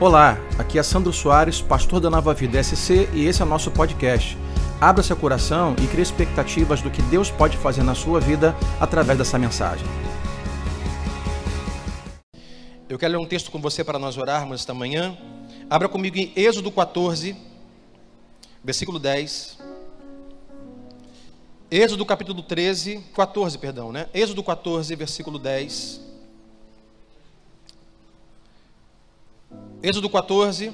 Olá, aqui é Sandro Soares, pastor da Nova Vida SC e esse é o nosso podcast. Abra seu coração e crie expectativas do que Deus pode fazer na sua vida através dessa mensagem. Eu quero ler um texto com você para nós orarmos esta manhã. Abra comigo em Êxodo 14, versículo 10. Êxodo capítulo 13, 14, perdão, né? Êxodo 14, versículo 10. Êxodo 14.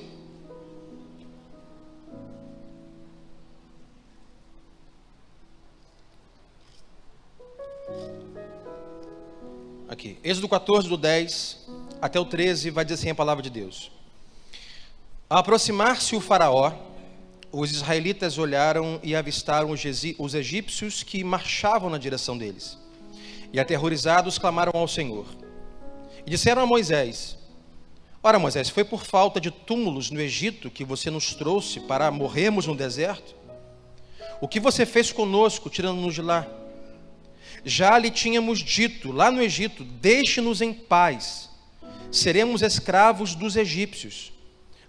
Aqui, Êxodo 14, do 10 até o 13, vai dizer assim a palavra de Deus. Ao aproximar-se o Faraó, os israelitas olharam e avistaram os egípcios que marchavam na direção deles. E aterrorizados clamaram ao Senhor. E disseram a Moisés: Ora, Moisés, foi por falta de túmulos no Egito que você nos trouxe para morrermos no deserto? O que você fez conosco, tirando-nos de lá? Já lhe tínhamos dito lá no Egito: Deixe-nos em paz, seremos escravos dos egípcios.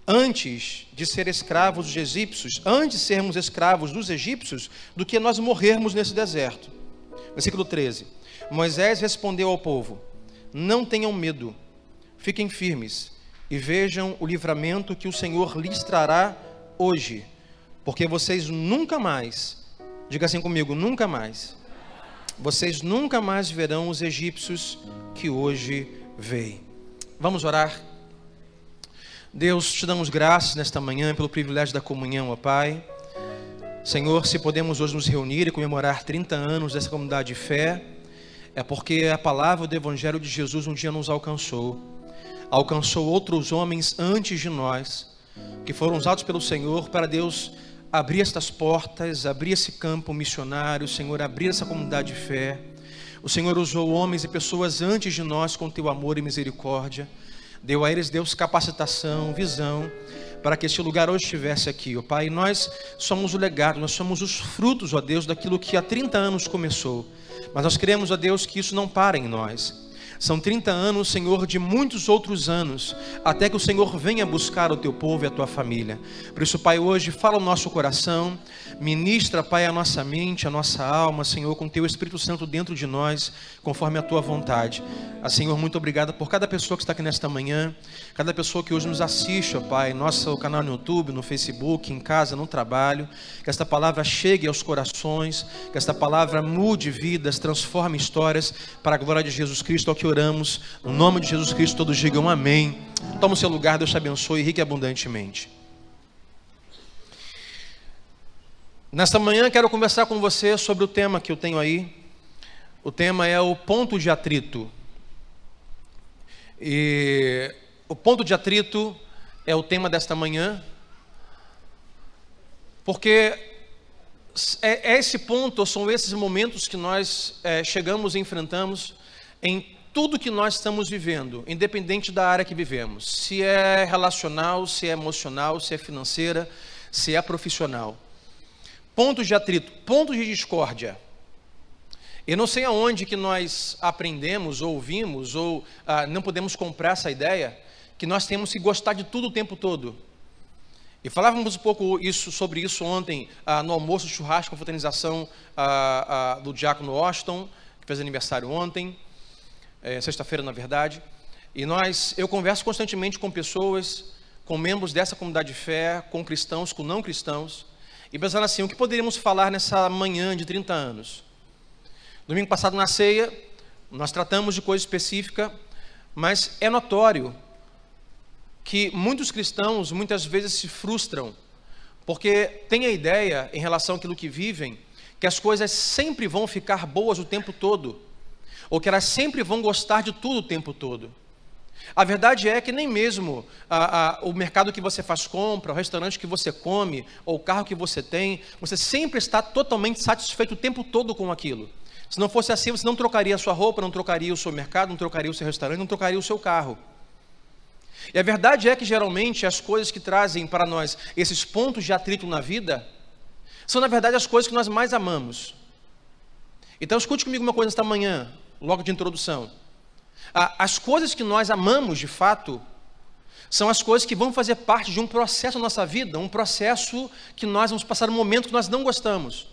Antes de ser escravos dos egípcios, antes de sermos escravos dos egípcios, do que nós morrermos nesse deserto. Versículo 13: Moisés respondeu ao povo: Não tenham medo, fiquem firmes e vejam o livramento que o Senhor lhes trará hoje, porque vocês nunca mais, diga assim comigo, nunca mais, vocês nunca mais verão os egípcios que hoje veem. Vamos orar. Deus, te damos graças nesta manhã pelo privilégio da comunhão, ó Pai. Senhor, se podemos hoje nos reunir e comemorar 30 anos dessa comunidade de fé, é porque a palavra do Evangelho de Jesus um dia nos alcançou alcançou outros homens antes de nós, que foram usados pelo Senhor para Deus abrir estas portas, abrir esse campo missionário, Senhor abrir essa comunidade de fé. O Senhor usou homens e pessoas antes de nós com teu amor e misericórdia. Deu a eles, Deus, capacitação, visão, para que este lugar hoje estivesse aqui, ó Pai. nós somos o legado, nós somos os frutos, ó Deus, daquilo que há 30 anos começou. Mas nós queremos, ó Deus, que isso não pare em nós são 30 anos, Senhor, de muitos outros anos, até que o Senhor venha buscar o teu povo e a tua família. Por isso, Pai, hoje fala o nosso coração, ministra, Pai, a nossa mente, a nossa alma, Senhor, com teu Espírito Santo dentro de nós, conforme a tua vontade. Ah, Senhor, muito obrigado por cada pessoa que está aqui nesta manhã, cada pessoa que hoje nos assiste, ó Pai, nosso canal no YouTube, no Facebook, em casa, no trabalho. Que esta palavra chegue aos corações, que esta palavra mude vidas, transforme histórias para a glória de Jesus Cristo, ao que oramos. No nome de Jesus Cristo, todos digam amém. Toma o seu lugar, Deus te abençoe rique e abundantemente. Nesta manhã quero conversar com você sobre o tema que eu tenho aí. O tema é o ponto de atrito. E o ponto de atrito é o tema desta manhã, porque é, é esse ponto, são esses momentos que nós é, chegamos e enfrentamos em tudo que nós estamos vivendo, independente da área que vivemos, se é relacional, se é emocional, se é financeira, se é profissional. Pontos de atrito, pontos de discórdia. Eu não sei aonde que nós aprendemos, ou ouvimos, ou ah, não podemos comprar essa ideia, que nós temos que gostar de tudo o tempo todo. E falávamos um pouco isso, sobre isso ontem ah, no almoço churrasco, confraternização ah, ah, do Diácono Austin, que fez aniversário ontem é, sexta-feira, na verdade. E nós, eu converso constantemente com pessoas, com membros dessa comunidade de fé, com cristãos, com não cristãos, e pensando assim: o que poderíamos falar nessa manhã de 30 anos? Domingo passado, na ceia, nós tratamos de coisa específica, mas é notório que muitos cristãos muitas vezes se frustram, porque têm a ideia, em relação àquilo que vivem, que as coisas sempre vão ficar boas o tempo todo ou que elas sempre vão gostar de tudo o tempo todo. A verdade é que nem mesmo a, a, o mercado que você faz compra, o restaurante que você come, ou o carro que você tem, você sempre está totalmente satisfeito o tempo todo com aquilo. Se não fosse assim, você não trocaria a sua roupa, não trocaria o seu mercado, não trocaria o seu restaurante, não trocaria o seu carro. E a verdade é que geralmente as coisas que trazem para nós esses pontos de atrito na vida são, na verdade, as coisas que nós mais amamos. Então, escute comigo uma coisa esta manhã logo de introdução. As coisas que nós amamos de fato São as coisas que vão fazer parte de um processo na nossa vida, um processo que nós vamos passar um momento que nós não gostamos.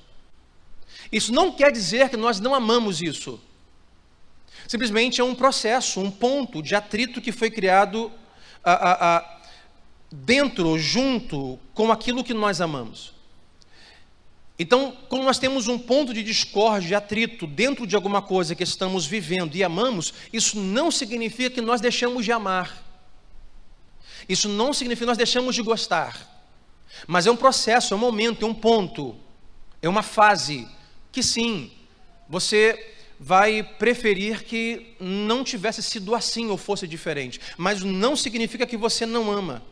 Isso não quer dizer que nós não amamos isso. Simplesmente é um processo, um ponto de atrito que foi criado a, a, a, dentro, junto com aquilo que nós amamos. Então, quando nós temos um ponto de discórdia, de atrito dentro de alguma coisa que estamos vivendo e amamos, isso não significa que nós deixamos de amar. Isso não significa que nós deixamos de gostar. Mas é um processo, é um momento, é um ponto, é uma fase que sim, você vai preferir que não tivesse sido assim ou fosse diferente, mas não significa que você não ama.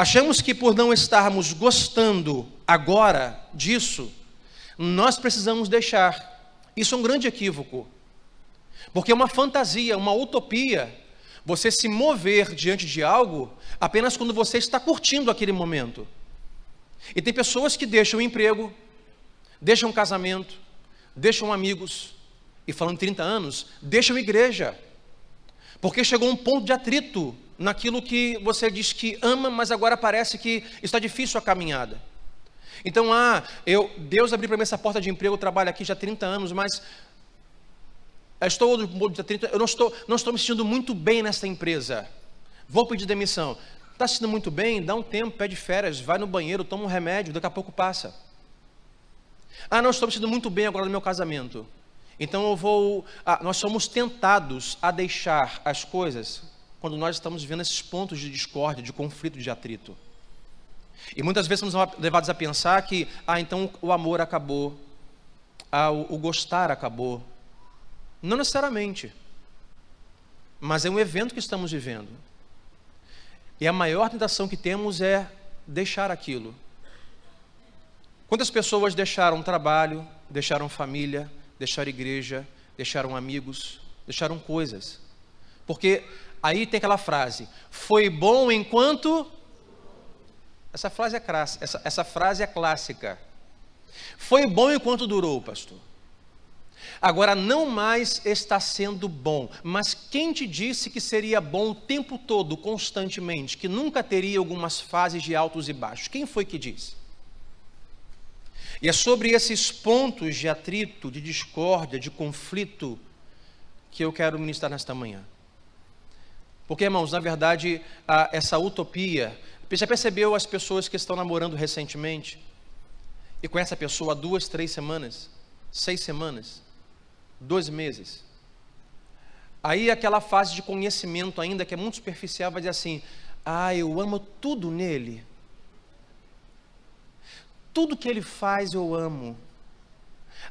Achamos que por não estarmos gostando agora disso, nós precisamos deixar. Isso é um grande equívoco. Porque é uma fantasia, uma utopia, você se mover diante de algo apenas quando você está curtindo aquele momento. E tem pessoas que deixam o emprego, deixam o casamento, deixam amigos, e falando 30 anos, deixam igreja, porque chegou um ponto de atrito naquilo que você diz que ama, mas agora parece que está difícil a caminhada. Então, ah, eu, Deus abriu para mim essa porta de emprego, eu trabalho aqui já há 30 anos, mas eu estou no de 30, eu não estou, não estou me sentindo muito bem nessa empresa. Vou pedir demissão. Está se sentindo muito bem? Dá um tempo, pede férias, vai no banheiro, toma um remédio, daqui a pouco passa. Ah, não estou me sentindo muito bem agora no meu casamento. Então eu vou. Ah, nós somos tentados a deixar as coisas quando nós estamos vivendo esses pontos de discórdia, de conflito, de atrito. E muitas vezes somos levados a pensar que, ah, então o amor acabou, ah, o, o gostar acabou. Não necessariamente. Mas é um evento que estamos vivendo. E a maior tentação que temos é deixar aquilo. Quantas pessoas deixaram trabalho, deixaram família, deixaram igreja, deixaram amigos, deixaram coisas? Porque aí tem aquela frase: foi bom enquanto. Essa frase é clássica. Essa, essa frase é clássica. Foi bom enquanto durou, pastor. Agora não mais está sendo bom, mas quem te disse que seria bom o tempo todo, constantemente, que nunca teria algumas fases de altos e baixos? Quem foi que disse? E é sobre esses pontos de atrito, de discórdia, de conflito, que eu quero ministrar nesta manhã. Porque, irmãos, na verdade, essa utopia. Já percebeu as pessoas que estão namorando recentemente? E conhece a pessoa há duas, três semanas, seis semanas, dois meses. Aí aquela fase de conhecimento ainda que é muito superficial vai dizer assim: ah, eu amo tudo nele. Tudo que ele faz eu amo.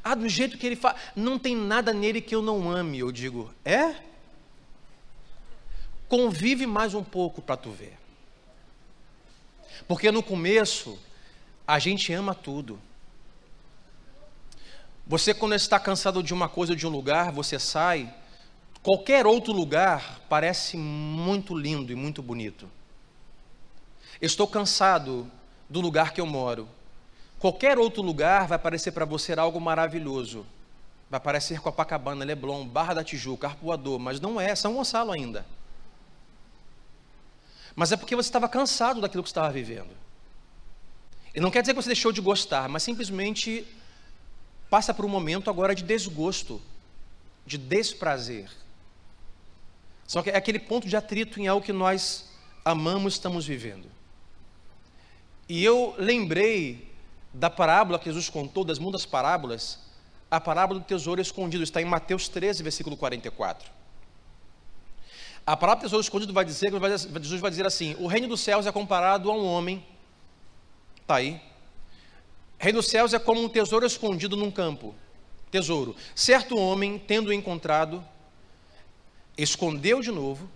Ah, do jeito que ele faz, não tem nada nele que eu não ame. Eu digo, é? Convive mais um pouco para tu ver. Porque no começo, a gente ama tudo. Você, quando está cansado de uma coisa ou de um lugar, você sai, qualquer outro lugar parece muito lindo e muito bonito. Estou cansado do lugar que eu moro. Qualquer outro lugar vai parecer para você algo maravilhoso. Vai parecer Copacabana, Leblon, Barra da Tijuca, Arpoador, mas não é, São Gonçalo ainda. Mas é porque você estava cansado daquilo que estava vivendo. E não quer dizer que você deixou de gostar, mas simplesmente passa por um momento agora de desgosto, de desprazer. Só que é aquele ponto de atrito em algo que nós amamos, estamos vivendo. E eu lembrei da parábola que Jesus contou, das muitas parábolas, a parábola do tesouro escondido, está em Mateus 13, versículo 44. A do tesouro escondido vai dizer, Jesus vai dizer assim: o reino dos céus é comparado a um homem, está aí. Reino dos céus é como um tesouro escondido num campo. Tesouro. Certo homem, tendo encontrado, escondeu de novo,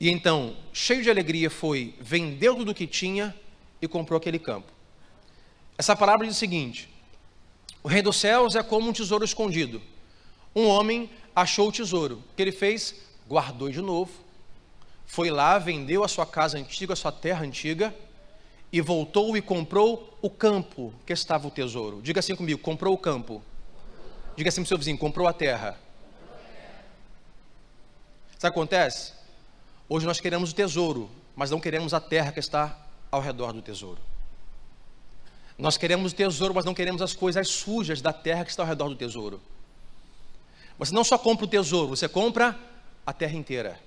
e então, cheio de alegria, foi, vendeu tudo o que tinha e comprou aquele campo. Essa palavra diz o seguinte: o reino dos céus é como um tesouro escondido. Um homem achou o tesouro. O que ele fez? Guardou de novo. Foi lá, vendeu a sua casa antiga, a sua terra antiga, e voltou e comprou o campo que estava o tesouro. Diga assim comigo: comprou o campo. Diga assim para o seu vizinho: comprou a terra. Sabe o que acontece? Hoje nós queremos o tesouro, mas não queremos a terra que está ao redor do tesouro. Nós queremos o tesouro, mas não queremos as coisas sujas da terra que está ao redor do tesouro. Você não só compra o tesouro, você compra a terra inteira.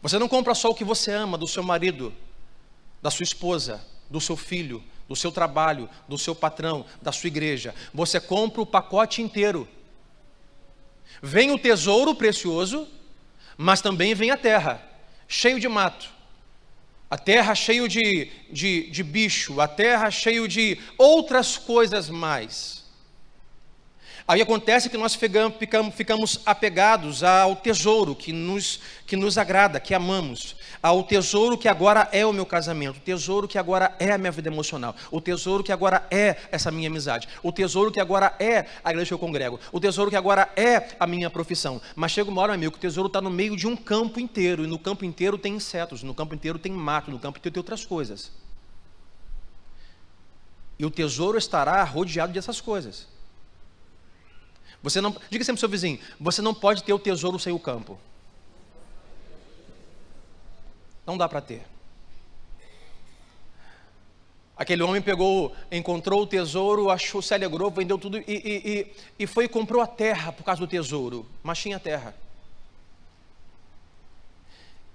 Você não compra só o que você ama do seu marido, da sua esposa, do seu filho, do seu trabalho, do seu patrão, da sua igreja. Você compra o pacote inteiro. Vem o tesouro precioso, mas também vem a terra, cheio de mato. A terra cheio de, de, de bicho, a terra cheio de outras coisas mais. Aí acontece que nós ficamos, apegados ao tesouro que nos, que nos agrada, que amamos, ao tesouro que agora é o meu casamento, o tesouro que agora é a minha vida emocional, o tesouro que agora é essa minha amizade, o tesouro que agora é a igreja que eu congrego, o tesouro que agora é a minha profissão. Mas chega uma hora, amigo, que o tesouro está no meio de um campo inteiro, e no campo inteiro tem insetos, no campo inteiro tem mato, no campo inteiro tem outras coisas. E o tesouro estará rodeado dessas coisas. Você não, diga sempre ao seu vizinho, você não pode ter o tesouro sem o campo. Não dá para ter. Aquele homem pegou, encontrou o tesouro, achou, se alegrou, vendeu tudo e, e, e, e foi e comprou a terra por causa do tesouro, mas tinha terra.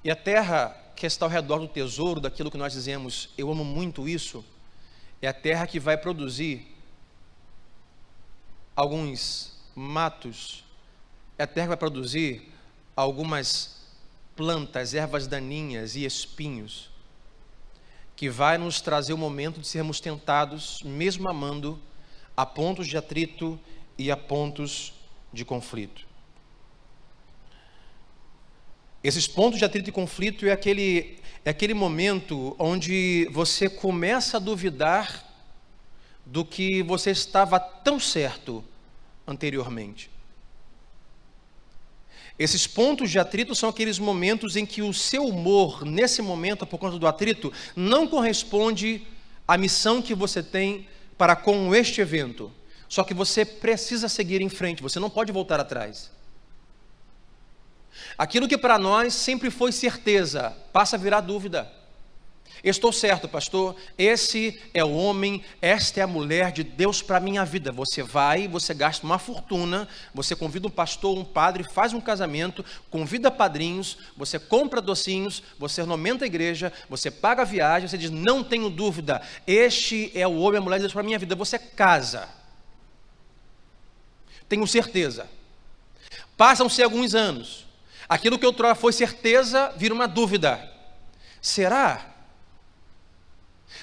E a terra que está ao redor do tesouro, daquilo que nós dizemos, eu amo muito isso, é a terra que vai produzir alguns matos, a terra vai produzir algumas plantas, ervas daninhas e espinhos, que vai nos trazer o momento de sermos tentados, mesmo amando, a pontos de atrito e a pontos de conflito. Esses pontos de atrito e conflito é aquele, é aquele momento onde você começa a duvidar do que você estava tão certo anteriormente. Esses pontos de atrito são aqueles momentos em que o seu humor, nesse momento, por conta do atrito, não corresponde à missão que você tem para com este evento. Só que você precisa seguir em frente, você não pode voltar atrás. Aquilo que para nós sempre foi certeza, passa a virar dúvida. Estou certo, pastor. Esse é o homem, esta é a mulher de Deus para a minha vida. Você vai, você gasta uma fortuna, você convida um pastor, um padre, faz um casamento, convida padrinhos, você compra docinhos, você ornamenta a igreja, você paga a viagem, você diz: Não tenho dúvida, este é o homem, a mulher de Deus para a minha vida. Você casa. Tenho certeza. Passam-se alguns anos. Aquilo que outrora foi certeza vira uma dúvida. Será?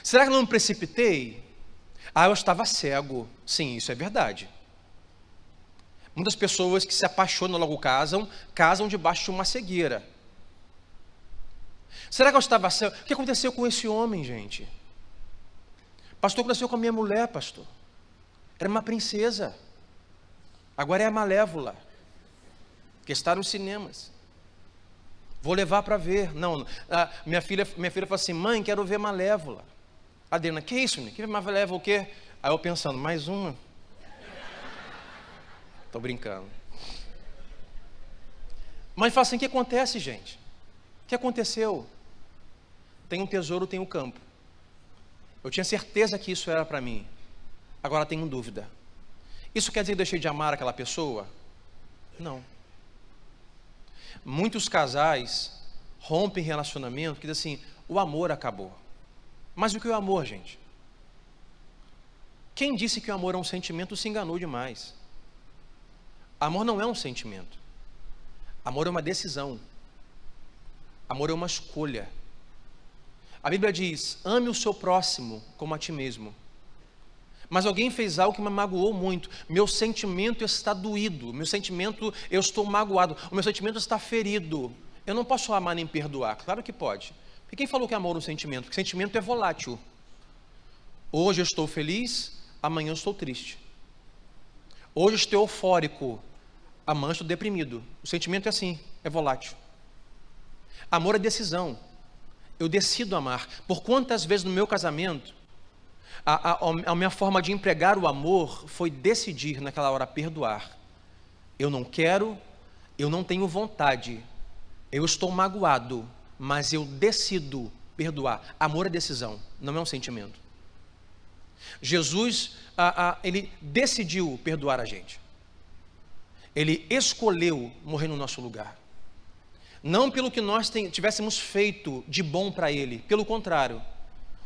Será que eu não me precipitei? Ah, eu estava cego. Sim, isso é verdade. Muitas pessoas que se apaixonam logo casam, casam debaixo de uma cegueira. Será que eu estava cego? O que aconteceu com esse homem, gente? Pastor, aconteceu com a minha mulher, pastor. Era uma princesa. Agora é a malévola. Que está nos cinemas. Vou levar para ver. Não, ah, minha filha, minha filha falou assim: mãe, quero ver Malévola. Adriana, que isso, menino? Que Malévola o quê? Aí eu pensando, mais uma. Estou brincando. Mas fala assim: o que acontece, gente? O que aconteceu? Tem um tesouro, tem um campo. Eu tinha certeza que isso era para mim. Agora tenho dúvida. Isso quer dizer que deixei de amar aquela pessoa? Não. Muitos casais rompem relacionamento que dizem assim: o amor acabou. Mas o que é o amor, gente? Quem disse que o amor é um sentimento se enganou demais. Amor não é um sentimento. Amor é uma decisão. Amor é uma escolha. A Bíblia diz: ame o seu próximo como a ti mesmo. Mas alguém fez algo que me magoou muito. Meu sentimento está doído. Meu sentimento, eu estou magoado. O meu sentimento está ferido. Eu não posso amar nem perdoar. Claro que pode. E quem falou que amor é um sentimento? Porque sentimento é volátil. Hoje eu estou feliz, amanhã eu estou triste. Hoje eu estou eufórico, amanhã eu estou deprimido. O sentimento é assim, é volátil. Amor é decisão. Eu decido amar. Por quantas vezes no meu casamento a, a, a minha forma de empregar o amor foi decidir naquela hora perdoar. Eu não quero, eu não tenho vontade, eu estou magoado, mas eu decido perdoar. Amor é decisão, não é um sentimento. Jesus, ah, ah, ele decidiu perdoar a gente. Ele escolheu morrer no nosso lugar. Não pelo que nós tivéssemos feito de bom para Ele, pelo contrário.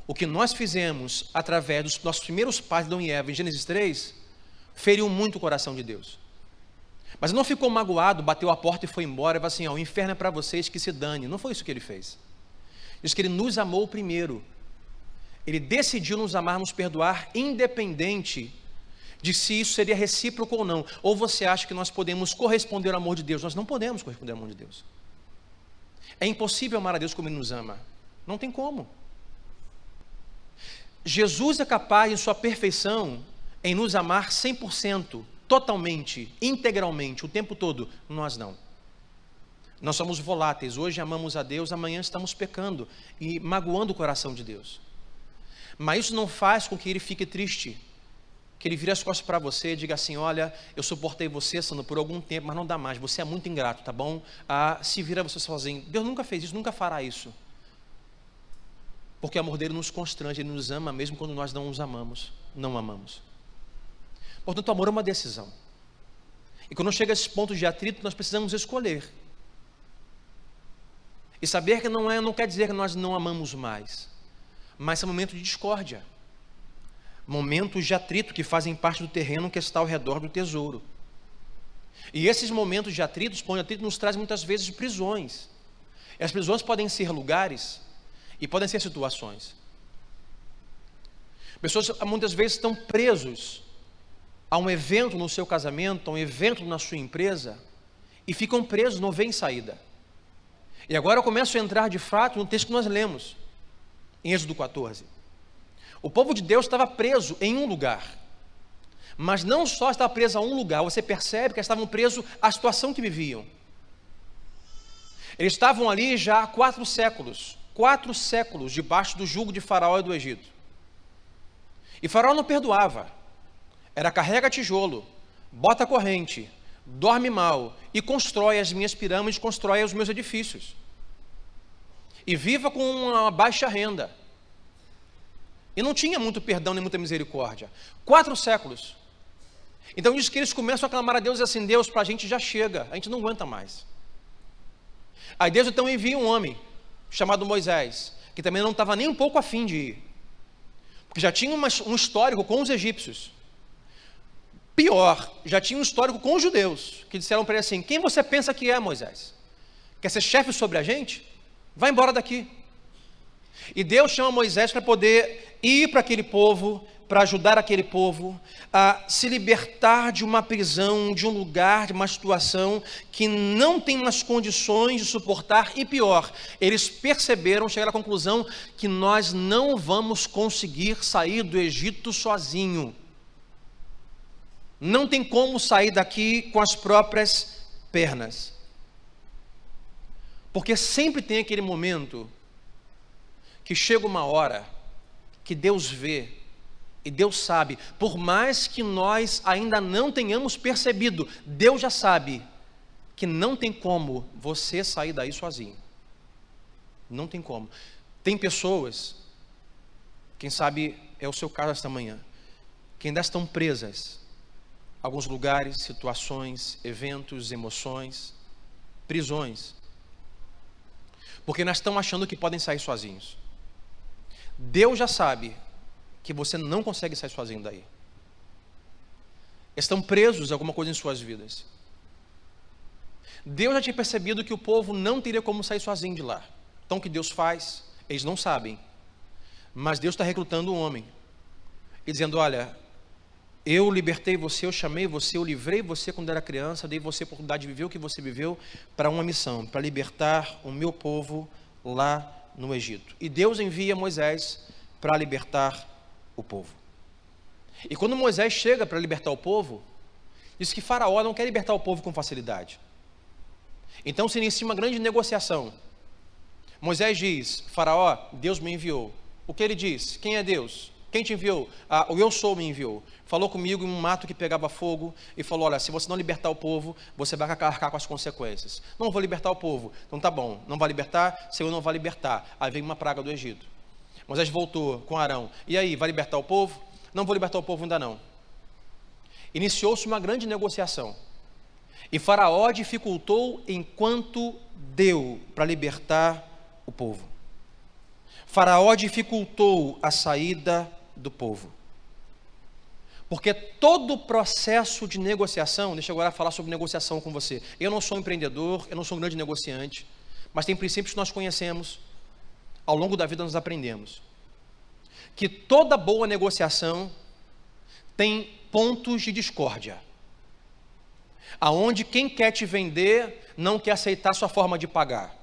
O que nós fizemos através dos nossos primeiros pais, Adão e Eva, em Gênesis 3, feriu muito o coração de Deus. Mas não ficou magoado, bateu a porta e foi embora, e falou assim: ó, o inferno é para vocês que se dane. Não foi isso que ele fez. Diz que ele nos amou primeiro. Ele decidiu nos amar, nos perdoar, independente de se isso seria recíproco ou não. Ou você acha que nós podemos corresponder ao amor de Deus? Nós não podemos corresponder ao amor de Deus. É impossível amar a Deus como Ele nos ama. Não tem como. Jesus é capaz, em sua perfeição, em nos amar 100%, totalmente, integralmente, o tempo todo. Nós não. Nós somos voláteis. Hoje amamos a Deus, amanhã estamos pecando e magoando o coração de Deus. Mas isso não faz com que ele fique triste que ele vire as costas para você e diga assim: Olha, eu suportei você, Sandro, por algum tempo, mas não dá mais, você é muito ingrato, tá bom? Ah, se vira você sozinho. Deus nunca fez isso, nunca fará isso. Porque o amor dele nos constrange, ele nos ama mesmo quando nós não os amamos, não amamos. Portanto, o amor é uma decisão. E quando chega a esses pontos de atrito, nós precisamos escolher. E saber que não é, não quer dizer que nós não amamos mais, mas é um momento de discórdia momentos de atrito que fazem parte do terreno que está ao redor do tesouro. E esses momentos de atrito, de atrito, nos trazem muitas vezes prisões. E as prisões podem ser lugares e podem ser situações. Pessoas muitas vezes estão presos a um evento no seu casamento, a um evento na sua empresa, e ficam presos, não vêm saída. E agora eu começo a entrar de fato no texto que nós lemos, em Êxodo 14. O povo de Deus estava preso em um lugar. Mas não só estava preso a um lugar, você percebe que estavam presos à situação que viviam. Eles estavam ali já há quatro séculos quatro séculos debaixo do jugo de Faraó e do Egito. E Faraó não perdoava. Era carrega tijolo, bota corrente, dorme mal e constrói as minhas pirâmides, constrói os meus edifícios. E viva com uma baixa renda. E não tinha muito perdão nem muita misericórdia. Quatro séculos. Então diz que eles começam a clamar a Deus e assim, Deus, para a gente já chega, a gente não aguenta mais. Aí Deus então envia um homem, chamado Moisés, que também não estava nem um pouco afim de ir. Porque já tinha um histórico com os egípcios. Pior, já tinha um histórico com os judeus, que disseram para ele assim: Quem você pensa que é, Moisés? Quer ser chefe sobre a gente? Vai embora daqui. E Deus chama Moisés para poder ir para aquele povo, para ajudar aquele povo a se libertar de uma prisão, de um lugar, de uma situação que não tem mais condições de suportar e pior, eles perceberam, chegaram à conclusão que nós não vamos conseguir sair do Egito sozinho. Não tem como sair daqui com as próprias pernas. Porque sempre tem aquele momento que chega uma hora que Deus vê e Deus sabe, por mais que nós ainda não tenhamos percebido, Deus já sabe que não tem como você sair daí sozinho. Não tem como. Tem pessoas, quem sabe é o seu caso esta manhã, que ainda estão presas alguns lugares, situações, eventos, emoções, prisões, porque nós estão achando que podem sair sozinhos. Deus já sabe que você não consegue sair sozinho daí. Estão presos alguma coisa em suas vidas. Deus já tinha percebido que o povo não teria como sair sozinho de lá. Então o que Deus faz? Eles não sabem. Mas Deus está recrutando um homem. E dizendo: Olha, eu libertei você, eu chamei você, eu livrei você quando era criança, dei você a oportunidade de viver o que você viveu para uma missão, para libertar o meu povo lá no Egito. E Deus envia Moisés para libertar o povo. E quando Moisés chega para libertar o povo, diz que Faraó não quer libertar o povo com facilidade. Então se inicia uma grande negociação. Moisés diz: Faraó, Deus me enviou. O que ele diz? Quem é Deus? Quem te enviou? Ah, o eu sou me enviou. Falou comigo em um mato que pegava fogo e falou: Olha, se você não libertar o povo, você vai arcar com as consequências. Não vou libertar o povo. Então tá bom, não vai libertar, Senhor não vai libertar. Aí vem uma praga do Egito. Moisés voltou com Arão. E aí, vai libertar o povo? Não vou libertar o povo ainda não. Iniciou-se uma grande negociação. E Faraó dificultou enquanto deu para libertar o povo. Faraó dificultou a saída do povo. Porque todo o processo de negociação, deixa eu agora falar sobre negociação com você. Eu não sou um empreendedor, eu não sou um grande negociante, mas tem princípios que nós conhecemos, ao longo da vida nós aprendemos. Que toda boa negociação tem pontos de discórdia. Aonde quem quer te vender não quer aceitar sua forma de pagar.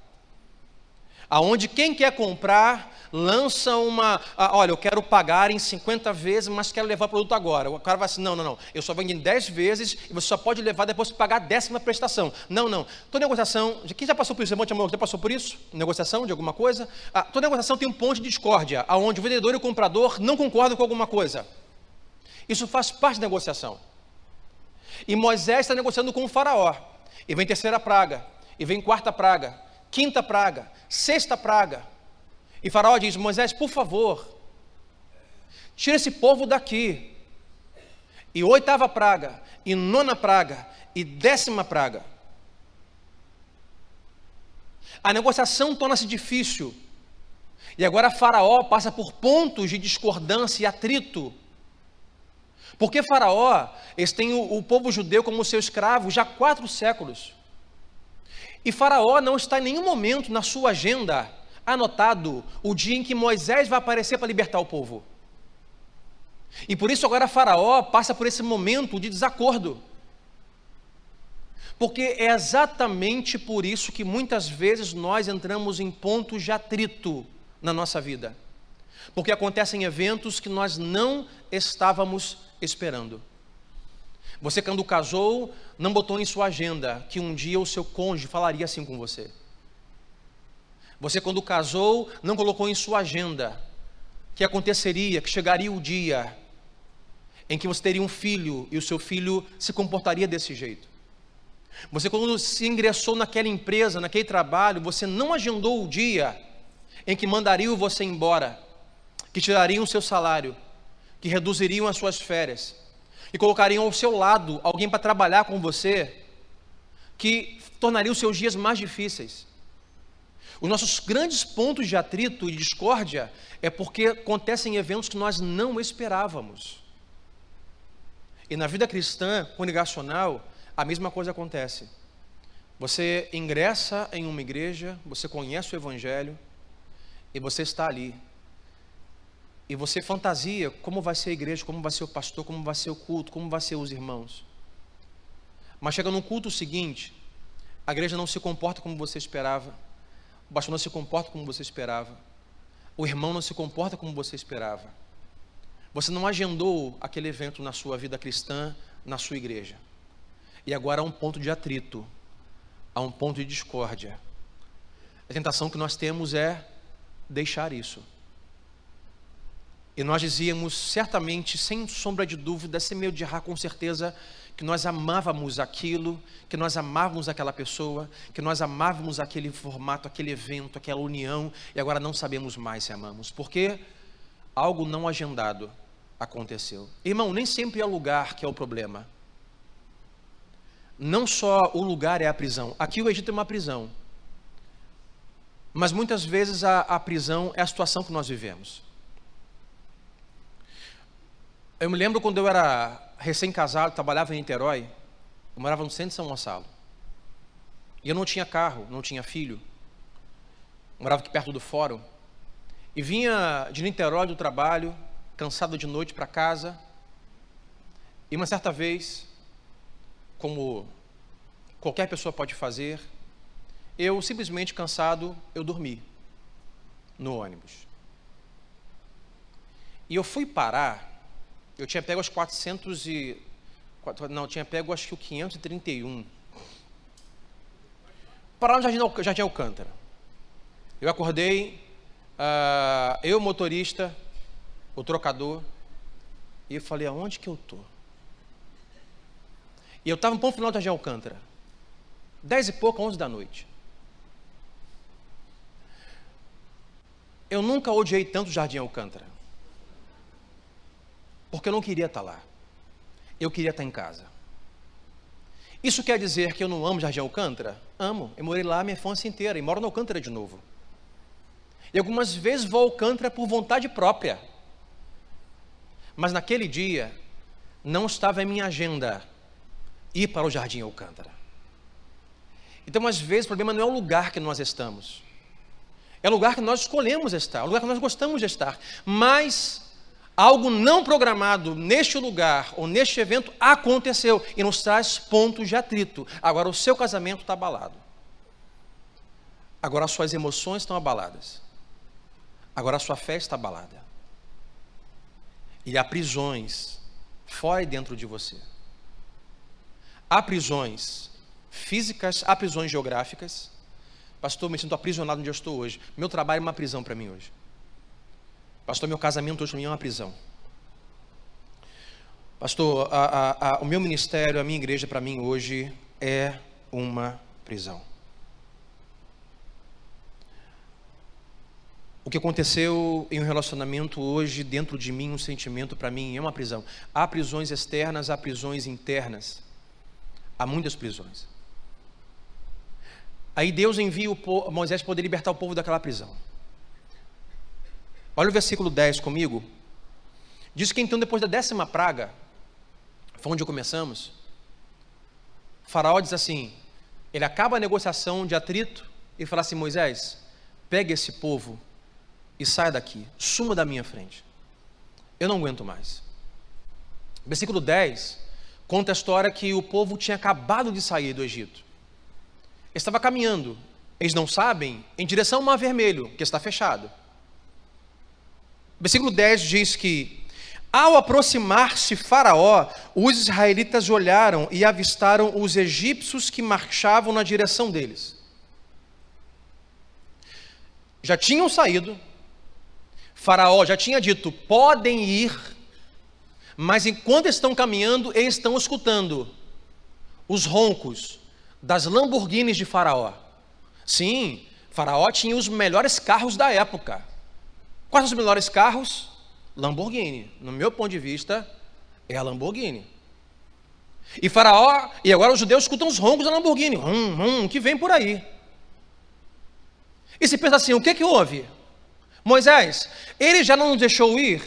Aonde quem quer comprar lança uma, ah, olha, eu quero pagar em 50 vezes, mas quero levar o produto agora. O cara vai assim, não, não, não, eu só vendo em 10 vezes e você só pode levar depois que pagar a décima prestação. Não, não. Toda negociação, quem já passou por isso? Levante a mão, já passou por isso? Negociação de alguma coisa? Ah, toda negociação tem um ponto de discórdia, aonde o vendedor e o comprador não concordam com alguma coisa. Isso faz parte da negociação. E Moisés está negociando com o faraó. E vem terceira praga, e vem quarta praga, quinta praga, sexta praga. E Faraó diz: Moisés, por favor, tira esse povo daqui. E oitava praga, e nona praga, e décima praga. A negociação torna-se difícil. E agora Faraó passa por pontos de discordância e atrito. Porque Faraó, eles têm o, o povo judeu como seu escravo já há quatro séculos. E Faraó não está em nenhum momento na sua agenda anotado o dia em que Moisés vai aparecer para libertar o povo. E por isso agora Faraó passa por esse momento de desacordo. Porque é exatamente por isso que muitas vezes nós entramos em pontos de atrito na nossa vida. Porque acontecem eventos que nós não estávamos esperando. Você, quando casou, não botou em sua agenda que um dia o seu cônjuge falaria assim com você. Você, quando casou, não colocou em sua agenda que aconteceria, que chegaria o dia em que você teria um filho e o seu filho se comportaria desse jeito. Você, quando se ingressou naquela empresa, naquele trabalho, você não agendou o dia em que mandariam você embora, que tirariam o seu salário, que reduziriam as suas férias e colocariam ao seu lado alguém para trabalhar com você, que tornaria os seus dias mais difíceis. Os nossos grandes pontos de atrito e discórdia é porque acontecem eventos que nós não esperávamos. E na vida cristã congregacional, a mesma coisa acontece. Você ingressa em uma igreja, você conhece o Evangelho, e você está ali e você fantasia como vai ser a igreja, como vai ser o pastor, como vai ser o culto, como vai ser os irmãos. Mas chega no culto seguinte, a igreja não se comporta como você esperava, o pastor não se comporta como você esperava, o irmão não se comporta como você esperava. Você não agendou aquele evento na sua vida cristã, na sua igreja. E agora há um ponto de atrito, há um ponto de discórdia. A tentação que nós temos é deixar isso e nós dizíamos, certamente, sem sombra de dúvida, sem medo de errar, com certeza, que nós amávamos aquilo, que nós amávamos aquela pessoa, que nós amávamos aquele formato, aquele evento, aquela união, e agora não sabemos mais se amamos, porque algo não agendado aconteceu. Irmão, nem sempre é o lugar que é o problema. Não só o lugar é a prisão. Aqui o Egito é uma prisão. Mas muitas vezes a, a prisão é a situação que nós vivemos. Eu me lembro quando eu era recém-casado, trabalhava em Niterói, eu morava no centro de São Gonçalo. E eu não tinha carro, não tinha filho. Eu morava aqui perto do fórum. E vinha de Niterói do trabalho, cansado de noite para casa. E uma certa vez, como qualquer pessoa pode fazer, eu simplesmente cansado, eu dormi no ônibus. E eu fui parar eu tinha pego as 400 e... Não, tinha pego acho que o 531. Para no Jardim, Jardim Alcântara. Eu acordei, uh, eu motorista, o trocador, e eu falei, aonde que eu estou? E eu estava no ponto final da Jardim Alcântara, dez e pouco, onze da noite. Eu nunca odiei tanto o Jardim Alcântara, porque eu não queria estar lá, eu queria estar em casa. Isso quer dizer que eu não amo Jardim Alcântara? Amo, eu morei lá a minha infância inteira e moro no Alcântara de novo. E algumas vezes vou ao Alcântara por vontade própria. Mas naquele dia, não estava em minha agenda ir para o Jardim Alcântara. Então, às vezes, o problema não é o lugar que nós estamos, é o lugar que nós escolhemos estar, é o lugar que nós gostamos de estar, mas algo não programado neste lugar ou neste evento aconteceu e nos traz pontos de atrito. Agora, o seu casamento está abalado, agora, as suas emoções estão abaladas, agora, a sua fé está abalada, e há prisões fora e dentro de você. Há prisões físicas, há prisões geográficas. Pastor, me sinto aprisionado onde eu estou hoje. Meu trabalho é uma prisão para mim hoje. Pastor, meu casamento hoje para é uma prisão. Pastor, a, a, a, o meu ministério, a minha igreja para mim hoje é uma prisão. O que aconteceu em um relacionamento hoje, dentro de mim, um sentimento para mim é uma prisão. Há prisões externas, há prisões internas. Há muitas prisões. Aí Deus envia Moisés para poder libertar o povo daquela prisão. Olha o versículo 10 comigo. Diz que então, depois da décima praga, foi onde começamos, faraó diz assim: ele acaba a negociação de atrito e fala assim: Moisés, pegue esse povo e saia daqui, suma da minha frente. Eu não aguento mais. Versículo 10 conta a história que o povo tinha acabado de sair do Egito. Estava caminhando, eles não sabem, em direção ao Mar Vermelho, que está fechado. Versículo 10 diz que, ao aproximar-se Faraó, os israelitas olharam e avistaram os egípcios que marchavam na direção deles. Já tinham saído, Faraó já tinha dito: podem ir mas enquanto estão caminhando, eles estão escutando os roncos das Lamborghinis de Faraó. Sim, Faraó tinha os melhores carros da época. Quais são os melhores carros? Lamborghini. No meu ponto de vista, é a Lamborghini. E Faraó, e agora os judeus escutam os roncos da Lamborghini, hum, hum, que vem por aí. E se pensa assim: o que, que houve? Moisés, ele já não nos deixou ir?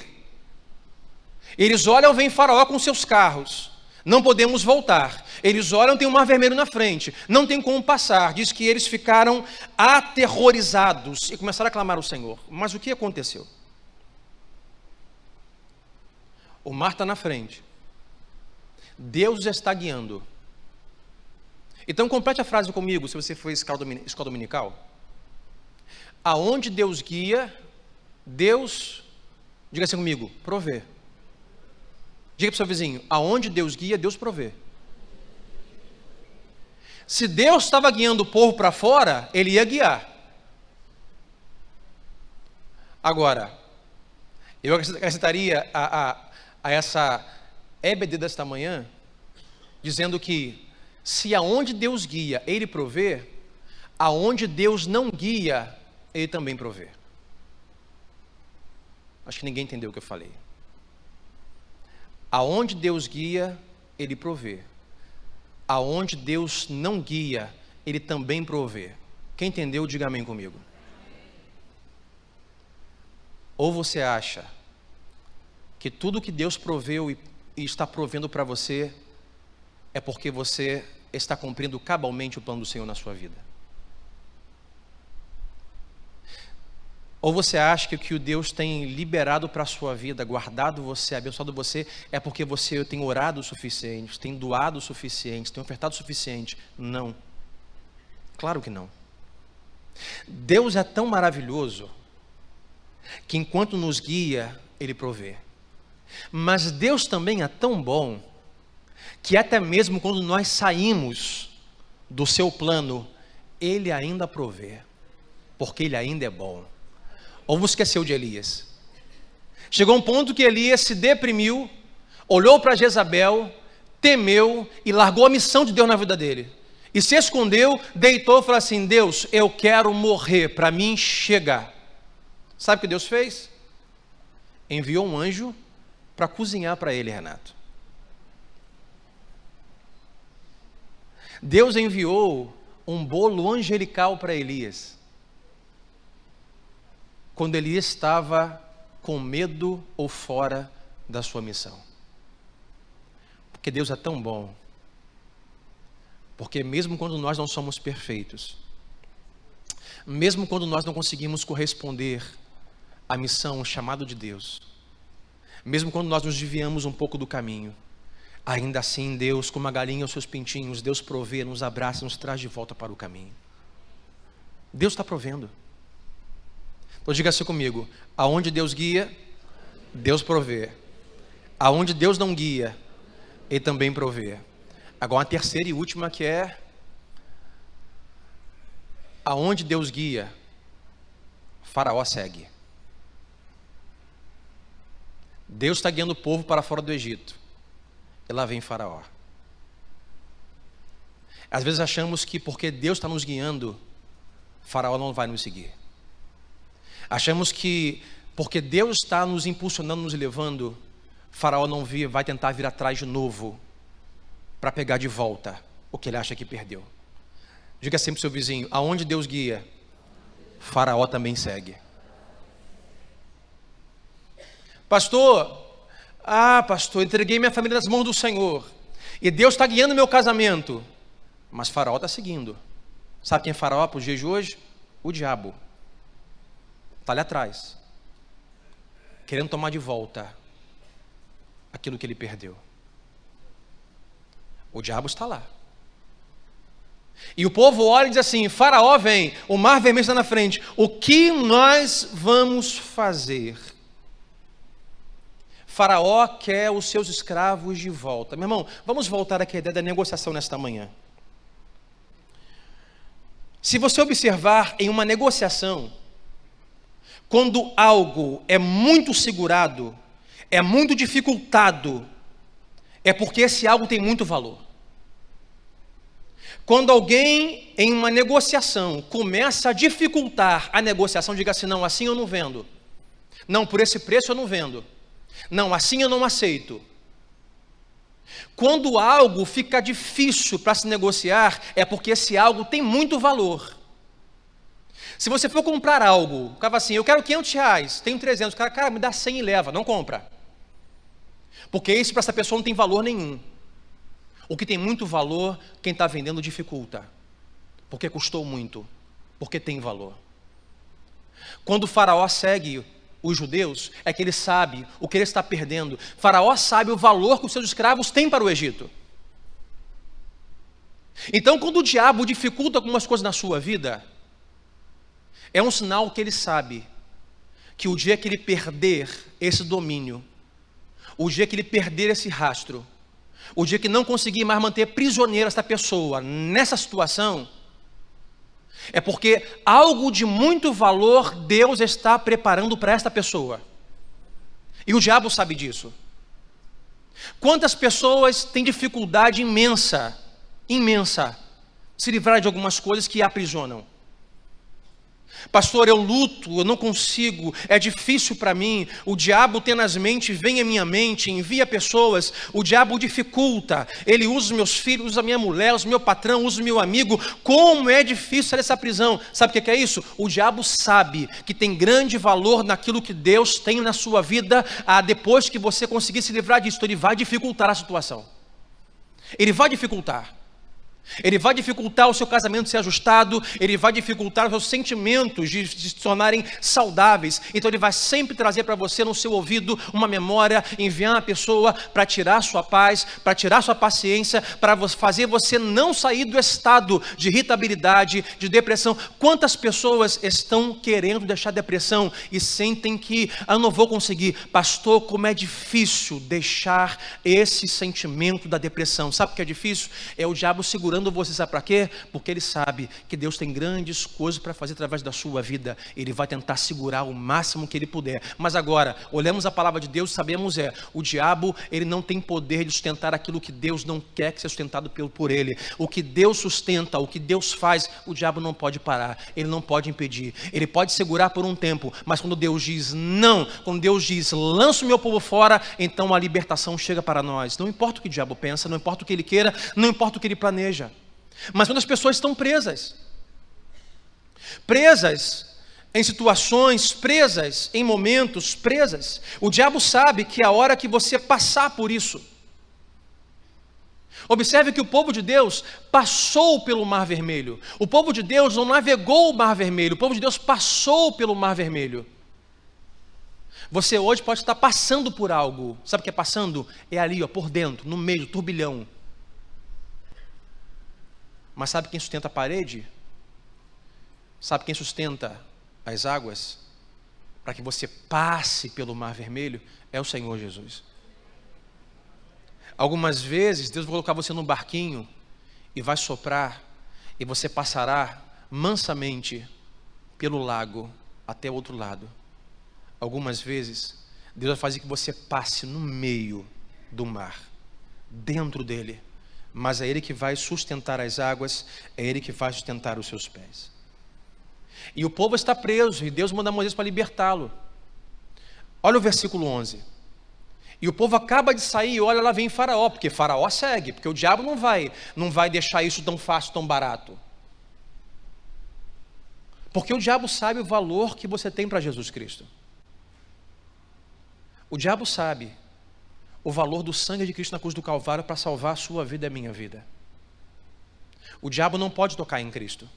Eles olham, vem Faraó com seus carros. Não podemos voltar. Eles olham, tem um mar vermelho na frente. Não tem como passar. Diz que eles ficaram aterrorizados e começaram a clamar ao Senhor. Mas o que aconteceu? O mar está na frente. Deus está guiando. Então complete a frase comigo, se você foi escola dominical. Aonde Deus guia, Deus, diga assim comigo, provê. Diga para o seu vizinho: aonde Deus guia, Deus provê. Se Deus estava guiando o povo para fora, ele ia guiar. Agora, eu acrescentaria a, a, a essa EBD desta manhã, dizendo que se aonde Deus guia, ele provê, aonde Deus não guia, ele também provê. Acho que ninguém entendeu o que eu falei. Aonde Deus guia, Ele provê. Aonde Deus não guia, Ele também provê. Quem entendeu, diga amém comigo. Ou você acha que tudo que Deus proveu e, está provendo para você é porque você está cumprindo cabalmente o plano do Senhor na sua vida? Ou você acha que o que Deus tem liberado para a sua vida, guardado você, abençoado você, é porque você tem orado o suficiente, tem doado o suficiente, tem ofertado o suficiente? Não. Claro que não. Deus é tão maravilhoso que enquanto nos guia, Ele provê. Mas Deus também é tão bom que até mesmo quando nós saímos do seu plano, Ele ainda provê, porque Ele ainda é bom. Ou esqueceu de Elias? Chegou um ponto que Elias se deprimiu, olhou para Jezabel, temeu e largou a missão de Deus na vida dele. E se escondeu, deitou e falou assim: Deus, eu quero morrer, para mim chega. Sabe o que Deus fez? Enviou um anjo para cozinhar para ele, Renato. Deus enviou um bolo angelical para Elias. Quando Elias estava com medo ou fora da sua missão. Porque Deus é tão bom. Porque mesmo quando nós não somos perfeitos, mesmo quando nós não conseguimos corresponder à missão, ao chamado de Deus, mesmo quando nós nos desviamos um pouco do caminho, ainda assim Deus, como a galinha aos seus pintinhos, Deus provê, nos abraça, nos traz de volta para o caminho. Deus está provendo. Então diga assim comigo: aonde Deus guia, Deus provê. Aonde Deus não guia, Ele também provê. Agora, a terceira e última que é: aonde Deus guia, Faraó segue. Deus está guiando o povo para fora do Egito. E lá vem Faraó. Às vezes achamos que porque Deus está nos guiando, Faraó não vai nos seguir. Achamos que porque Deus está nos impulsionando, nos levando, Faraó não vir, vai tentar vir atrás de novo para pegar de volta o que ele acha que perdeu. Diga sempre ao seu vizinho: aonde Deus guia, Faraó também segue. Pastor, ah, pastor, entreguei minha família nas mãos do Senhor e Deus está guiando meu casamento, mas Faraó está seguindo. Sabe quem é Faraó para os dias de hoje? O diabo. Está ali atrás, querendo tomar de volta aquilo que ele perdeu. O diabo está lá. E o povo olha e diz assim: Faraó vem, o mar vermelho está na frente, o que nós vamos fazer? Faraó quer os seus escravos de volta. Meu irmão, vamos voltar aqui à ideia da negociação nesta manhã. Se você observar em uma negociação, quando algo é muito segurado, é muito dificultado, é porque esse algo tem muito valor. Quando alguém em uma negociação começa a dificultar a negociação, diga assim: não, assim eu não vendo. Não, por esse preço eu não vendo. Não, assim eu não aceito. Quando algo fica difícil para se negociar, é porque esse algo tem muito valor. Se você for comprar algo, o cara assim, eu quero 500 reais, tenho 300, o cara, cara, me dá 100 e leva, não compra. Porque isso para essa pessoa não tem valor nenhum. O que tem muito valor, quem está vendendo dificulta. Porque custou muito, porque tem valor. Quando o faraó segue os judeus, é que ele sabe o que ele está perdendo. O faraó sabe o valor que os seus escravos têm para o Egito. Então, quando o diabo dificulta algumas coisas na sua vida, é um sinal que ele sabe que o dia que ele perder esse domínio, o dia que ele perder esse rastro, o dia que não conseguir mais manter prisioneiro essa pessoa nessa situação, é porque algo de muito valor Deus está preparando para esta pessoa. E o diabo sabe disso. Quantas pessoas têm dificuldade imensa, imensa, se livrar de algumas coisas que a aprisionam? Pastor, eu luto, eu não consigo, é difícil para mim. O diabo tenazmente vem à minha mente, envia pessoas, o diabo dificulta. Ele usa meus filhos, usa minha mulher, usa meu patrão, usa meu amigo. Como é difícil dessa prisão. Sabe o que é isso? O diabo sabe que tem grande valor naquilo que Deus tem na sua vida. Ah, depois que você conseguir se livrar disso, ele vai dificultar a situação. Ele vai dificultar. Ele vai dificultar o seu casamento ser ajustado, ele vai dificultar os seus sentimentos de, se tornarem saudáveis. Então ele vai sempre trazer para você no seu ouvido uma memória, enviar uma pessoa para tirar sua paz, para tirar sua paciência, para fazer você não sair do estado de irritabilidade, de depressão. Quantas pessoas estão querendo deixar depressão e sentem que ah, não vou conseguir, pastor? Como é difícil deixar esse sentimento da depressão. Sabe o que é difícil? É o diabo segurando segurando você, sabe para quê? Porque ele sabe que Deus tem grandes coisas para fazer através da sua vida. Ele vai tentar segurar o máximo que ele puder. Mas agora, olhamos a palavra de Deus e sabemos é, o diabo, ele não tem poder de sustentar aquilo que Deus não quer que seja sustentado por ele. O que Deus sustenta, o que Deus faz, o diabo não pode parar, ele não pode impedir. Ele pode segurar por um tempo, mas quando Deus diz não, quando Deus diz lança o meu povo fora, então a libertação chega para nós. Não importa o que o diabo pensa, não importa o que ele queira, não importa o que ele planeja. Mas quando as pessoas estão presas, presas em situações, presas em momentos, presas, o diabo sabe que a hora que você passar por isso, Observe que o povo de Deus passou pelo Mar Vermelho. O povo de Deus não navegou o Mar Vermelho, o povo de Deus passou pelo Mar Vermelho. Você hoje pode estar passando por algo. Sabe o que é passando? É ali, ó, por dentro, no meio, turbilhão. Mas sabe quem sustenta a parede? Sabe quem sustenta as águas? Para que você passe pelo mar vermelho? É o Senhor Jesus. Algumas vezes Deus vai colocar você num barquinho e vai soprar, e você passará mansamente pelo lago até o outro lado. Algumas vezes Deus vai fazer que você passe no meio do mar, dentro dele mas é Ele que vai sustentar as águas, é Ele que vai sustentar os seus pés. E o povo está preso, e Deus manda Moisés para libertá-lo. Olha o versículo 11. E o povo acaba de sair, e olha lá vem Faraó, porque Faraó segue, porque o diabo não vai, não vai deixar isso tão fácil, tão barato. Porque o diabo sabe o valor que você tem para Jesus Cristo. O diabo sabe o valor do sangue de Cristo na cruz do Calvário para salvar a sua vida e a minha vida. O diabo não pode tocar em Cristo.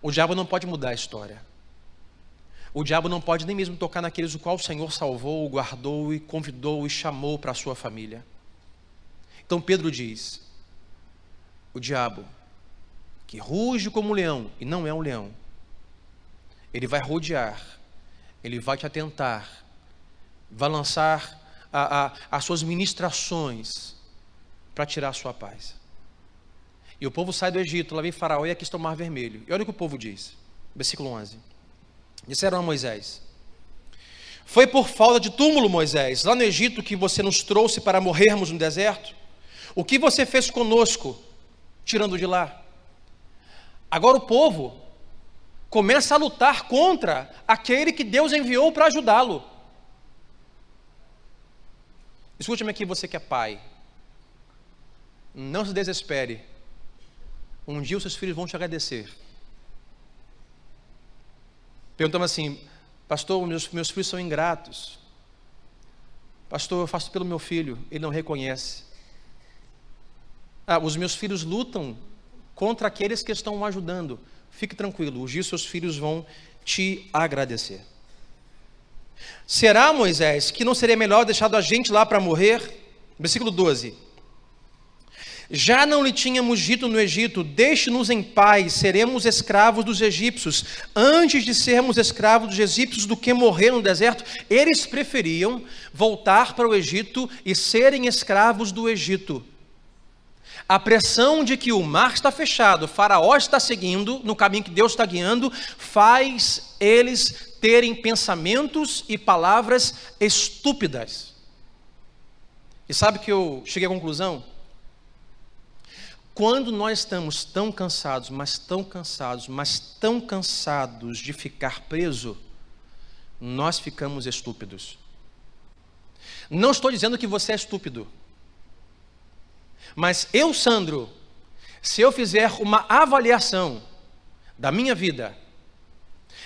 O diabo não pode mudar a história. O diabo não pode nem mesmo tocar naqueles o qual o Senhor salvou, guardou e convidou e chamou para a sua família. Então Pedro diz: o diabo, que ruge como um leão e não é um leão, ele vai rodear, ele vai te atentar, vai lançar a, a, as suas ministrações para tirar a sua paz. E o povo sai do Egito, lá vem Faraó e aqui está o Mar Vermelho. E olha o que o povo diz, versículo 11. Disseram a Moisés: Foi por falta de túmulo, Moisés, lá no Egito que você nos trouxe para morrermos no deserto? O que você fez conosco, tirando de lá? Agora o povo começa a lutar contra aquele que Deus enviou para ajudá-lo. Escute-me aqui, você que é pai. Não se desespere. Um dia os seus filhos vão te agradecer. Perguntamos assim, pastor, meus, meus filhos são ingratos. Pastor, eu faço pelo meu filho, ele não reconhece. Ah, os meus filhos lutam contra aqueles que estão o ajudando. Fique tranquilo, os dias seus filhos vão te agradecer. Será, Moisés, que não seria melhor deixado a gente lá para morrer? Versículo 12. Já não lhe tínhamos dito no Egito: Deixe-nos em paz, seremos escravos dos egípcios. Antes de sermos escravos dos egípcios do que morrer no deserto, eles preferiam voltar para o Egito e serem escravos do Egito. A pressão de que o mar está fechado, o Faraó está seguindo no caminho que Deus está guiando, faz eles terem pensamentos e palavras estúpidas. E sabe que eu cheguei à conclusão? Quando nós estamos tão cansados, mas tão cansados, mas tão cansados de ficar preso, nós ficamos estúpidos. Não estou dizendo que você é estúpido. Mas eu, Sandro, se eu fizer uma avaliação da minha vida,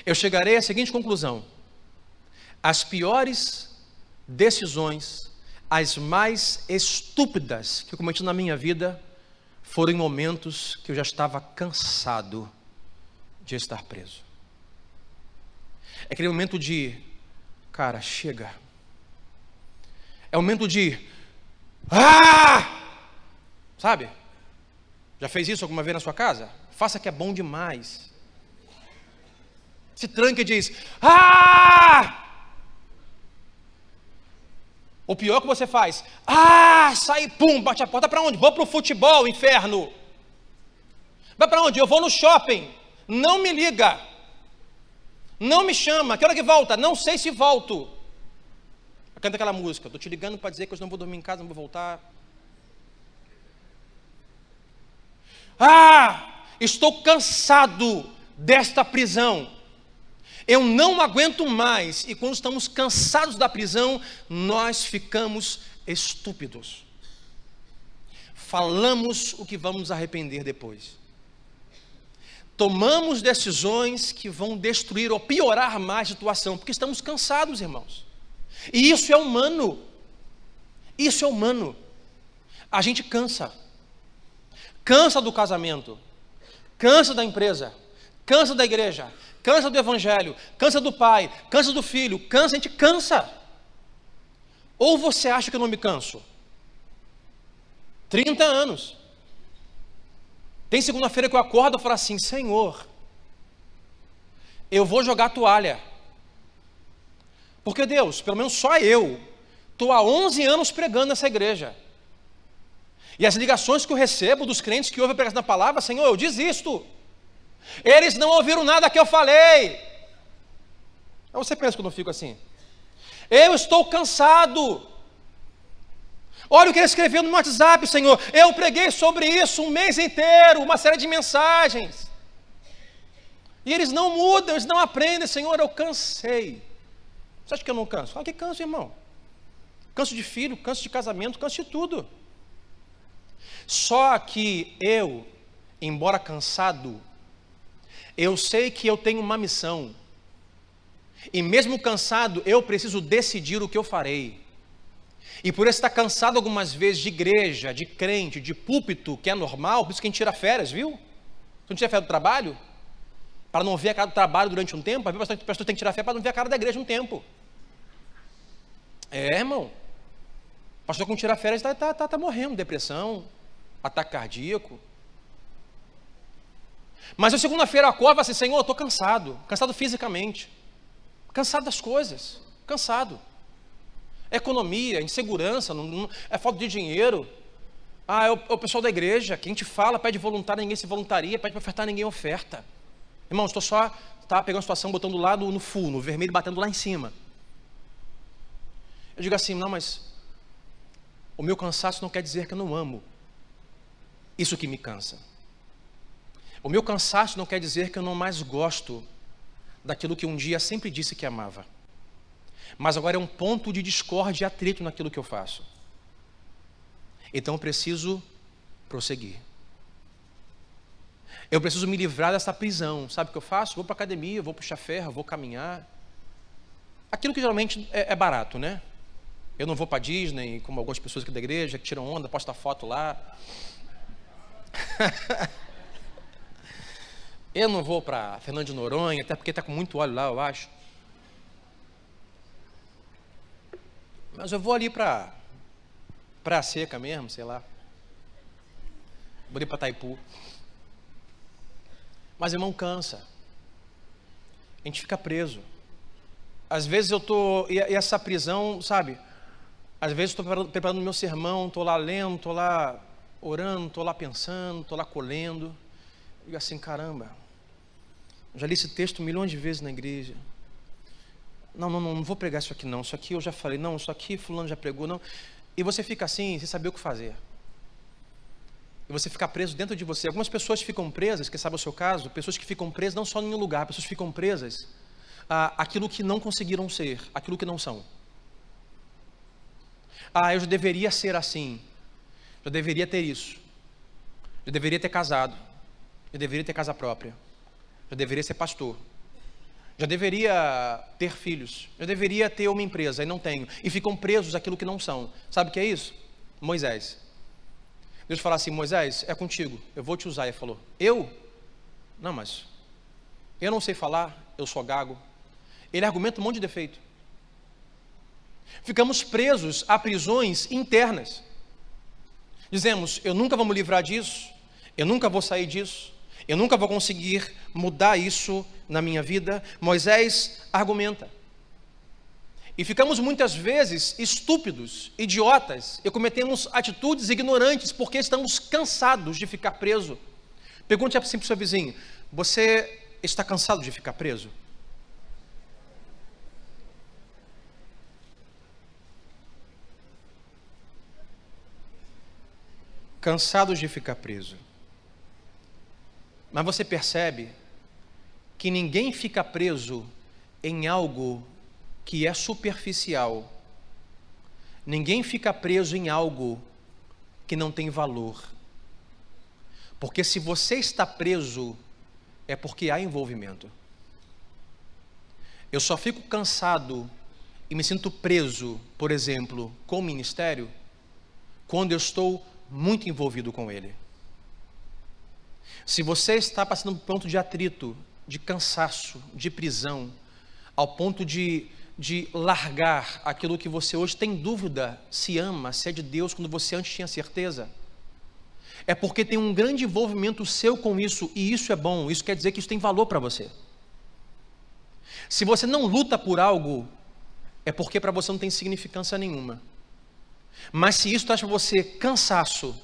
eu chegarei à seguinte conclusão: as piores decisões, as mais estúpidas que eu cometi na minha vida, foram em momentos que eu já estava cansado de estar preso. É aquele momento de, cara, chega. É o momento de, ah! Sabe? Já fez isso alguma vez na sua casa? Faça que é bom demais se tranca e diz: Ah! O pior que você faz, ah, sai, pum, bate a porta para onde? Vou para o futebol, inferno. Vai para onde? Eu vou no shopping. Não me liga. Não me chama. Que hora que volta? Não sei se volto. Canta aquela música. Estou te ligando para dizer que eu não vou dormir em casa, não vou voltar. Ah, estou cansado desta prisão. Eu não aguento mais. E quando estamos cansados da prisão, nós ficamos estúpidos. Falamos o que vamos arrepender depois. Tomamos decisões que vão destruir ou piorar mais a situação, porque estamos cansados, irmãos. E isso é humano. Isso é humano. A gente cansa. Cansa do casamento, cansa da empresa, cansa da igreja, cansa do evangelho, cansa do pai, cansa do filho, cansa, a gente cansa. Ou você acha que eu não me canso? 30 anos. Tem segunda-feira que eu acordo e falo assim: Senhor, eu vou jogar toalha. Porque Deus, pelo menos só eu, estou há 11 anos pregando nessa igreja. E as ligações que eu recebo dos crentes que ouvem a pregação da palavra, Senhor, eu desisto. Eles não ouviram nada que eu falei. Aí você pensa que eu não fico assim. Eu estou cansado. Olha o que ele escreveu no WhatsApp, Senhor. Eu preguei sobre isso um mês inteiro, uma série de mensagens. E eles não mudam, eles não aprendem, Senhor, eu cansei. Você acha que eu não canso? Fala que canso, irmão. Canso de filho, canso de casamento, canso de tudo. Só que eu, embora cansado, eu sei que eu tenho uma missão. E mesmo cansado, eu preciso decidir o que eu farei. E por estar cansado algumas vezes de igreja, de crente, de púlpito, que é normal, por isso que a gente tira férias, viu? Se não tira férias do trabalho, para não ver a cara do trabalho durante um tempo, a pessoa tem que tirar férias para não ver a cara da igreja um tempo. É, irmão. O pastor com tira férias está tá, tá, tá morrendo, depressão, ataque cardíaco. Mas eu segunda-feira acordo assim, Senhor, estou cansado, cansado fisicamente, cansado das coisas, cansado. Economia, insegurança, não, não, é falta de dinheiro. Ah, é o, é o, pessoal da igreja, que a gente fala, pede voluntário, ninguém se voluntaria, pede para ofertar, ninguém oferta. Irmão, estou só tá, pegando a situação, botando lá no, no full, no vermelho, batendo lá em cima. Eu digo assim, não, mas o meu cansaço não quer dizer que eu não amo. Isso que me cansa. O meu cansaço não quer dizer que eu não mais gosto daquilo que um dia sempre disse que amava. Mas agora é um ponto de discórdia e atrito naquilo que eu faço. Então eu preciso prosseguir. Eu preciso me livrar dessa prisão. Sabe o que eu faço? Vou para a academia, vou puxar ferro, vou caminhar. Aquilo que geralmente é, é barato, né? Eu não vou para Disney, como algumas pessoas aqui da igreja, que tiram onda, postam foto lá. eu não vou para Fernando de Noronha, até porque está com muito óleo lá, eu acho. Mas eu vou ali para a Seca mesmo, sei lá. Vou ali para Taipu. Mas irmão cansa. A gente fica preso. Às vezes eu tô e essa prisão, sabe? Às vezes estou preparando, preparando meu sermão, estou lá lendo, estou lá orando, estou lá pensando, estou lá colhendo. E assim, caramba, já li esse texto milhões de vezes na igreja. Não, não, não, não vou pregar isso aqui não. Isso aqui eu já falei, não, isso aqui fulano já pregou, não. E você fica assim, sem saber o que fazer. E você fica preso dentro de você. Algumas pessoas ficam presas, que sabe o seu caso, pessoas que ficam presas não só em um lugar, pessoas ficam presas aquilo que não conseguiram ser, aquilo que não são. Ah, eu deveria ser assim. Já deveria ter isso. Já deveria ter casado. Já deveria ter casa própria. Já deveria ser pastor. Já deveria ter filhos. Já deveria ter uma empresa e não tenho. E ficam presos aquilo que não são. Sabe o que é isso? Moisés. Deus fala assim: Moisés, é contigo. Eu vou te usar. Ele falou: Eu? Não, mas eu não sei falar. Eu sou gago. Ele argumenta um monte de defeito. Ficamos presos a prisões internas. Dizemos: eu nunca vou me livrar disso, eu nunca vou sair disso, eu nunca vou conseguir mudar isso na minha vida. Moisés argumenta. E ficamos muitas vezes estúpidos, idiotas, e cometemos atitudes ignorantes porque estamos cansados de ficar preso. Pergunte assim para o seu vizinho: você está cansado de ficar preso? Cansados de ficar preso. Mas você percebe que ninguém fica preso em algo que é superficial. Ninguém fica preso em algo que não tem valor. Porque se você está preso, é porque há envolvimento. Eu só fico cansado e me sinto preso, por exemplo, com o ministério, quando eu estou muito envolvido com ele. Se você está passando por um ponto de atrito, de cansaço, de prisão, ao ponto de, de largar aquilo que você hoje tem dúvida se ama, se é de Deus, quando você antes tinha certeza, é porque tem um grande envolvimento seu com isso, e isso é bom, isso quer dizer que isso tem valor para você. Se você não luta por algo, é porque para você não tem significância nenhuma. Mas se isso traz para você cansaço,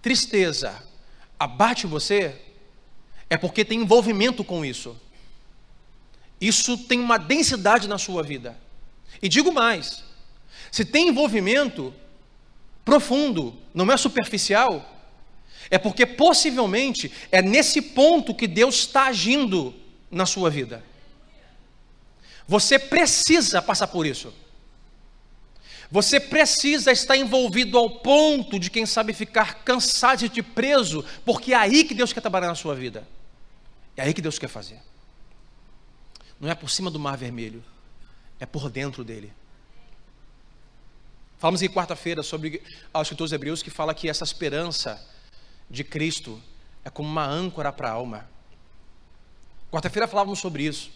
tristeza, abate você, é porque tem envolvimento com isso. Isso tem uma densidade na sua vida. E digo mais: se tem envolvimento profundo, não é superficial, é porque possivelmente é nesse ponto que Deus está agindo na sua vida. Você precisa passar por isso. Você precisa estar envolvido ao ponto de, quem sabe, ficar cansado de preso, porque é aí que Deus quer trabalhar na sua vida. É aí que Deus quer fazer. Não é por cima do mar vermelho, é por dentro dele. Falamos em quarta-feira sobre aos escritores hebreus que fala que essa esperança de Cristo é como uma âncora para a alma. Quarta-feira falávamos sobre isso.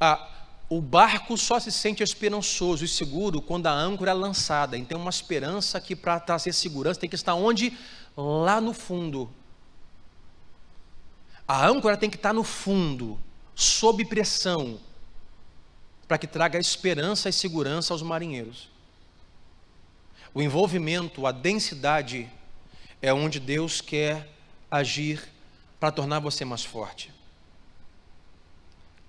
Ah, o barco só se sente esperançoso e seguro quando a âncora é lançada. Então, uma esperança que para trazer segurança tem que estar onde? Lá no fundo. A âncora tem que estar no fundo, sob pressão, para que traga esperança e segurança aos marinheiros. O envolvimento, a densidade é onde Deus quer agir para tornar você mais forte.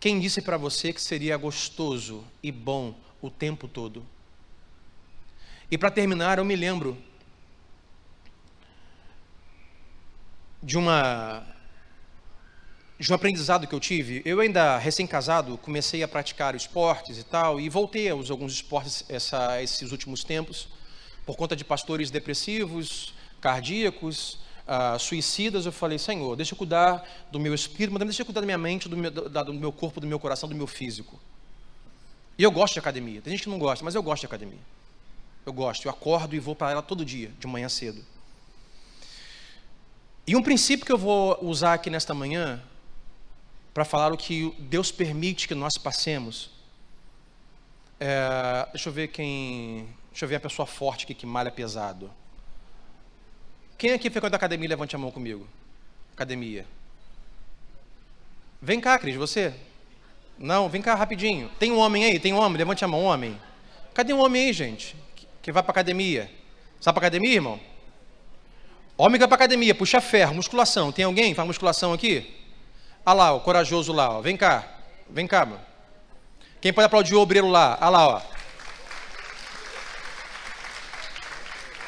Quem disse para você que seria gostoso e bom o tempo todo? E para terminar, eu me lembro de uma de um aprendizado que eu tive. Eu ainda recém-casado comecei a praticar esportes e tal e voltei a alguns esportes essa, esses últimos tempos por conta de pastores depressivos, cardíacos, uh, suicidas, eu falei, Senhor, deixa eu cuidar do meu espírito, mas deixa eu cuidar da minha mente, do meu, do meu corpo, do meu coração, do meu físico. E eu gosto de academia. Tem gente que não gosta, mas eu gosto de academia. Eu gosto, eu acordo e vou para ela todo dia, de manhã cedo. E um princípio que eu vou usar aqui nesta manhã, para falar o que Deus permite que nós passemos. É, deixa eu ver quem. Deixa eu ver a pessoa forte aqui que malha pesado. Quem aqui frequenta academia, levante a mão comigo. Academia. Vem cá, Cris, você? Não, vem cá rapidinho. Tem um homem aí? Tem um homem? Levante a mão, homem. Cadê um homem aí, gente? Que vai para academia? Sabe para academia, irmão? Homem que vai para academia, puxa ferro, musculação. Tem alguém faz musculação aqui? Ah lá, o corajoso lá, ó. Vem cá. Vem cá, mano. Quem pode aplaudir o obreiro lá? Ah lá, ó.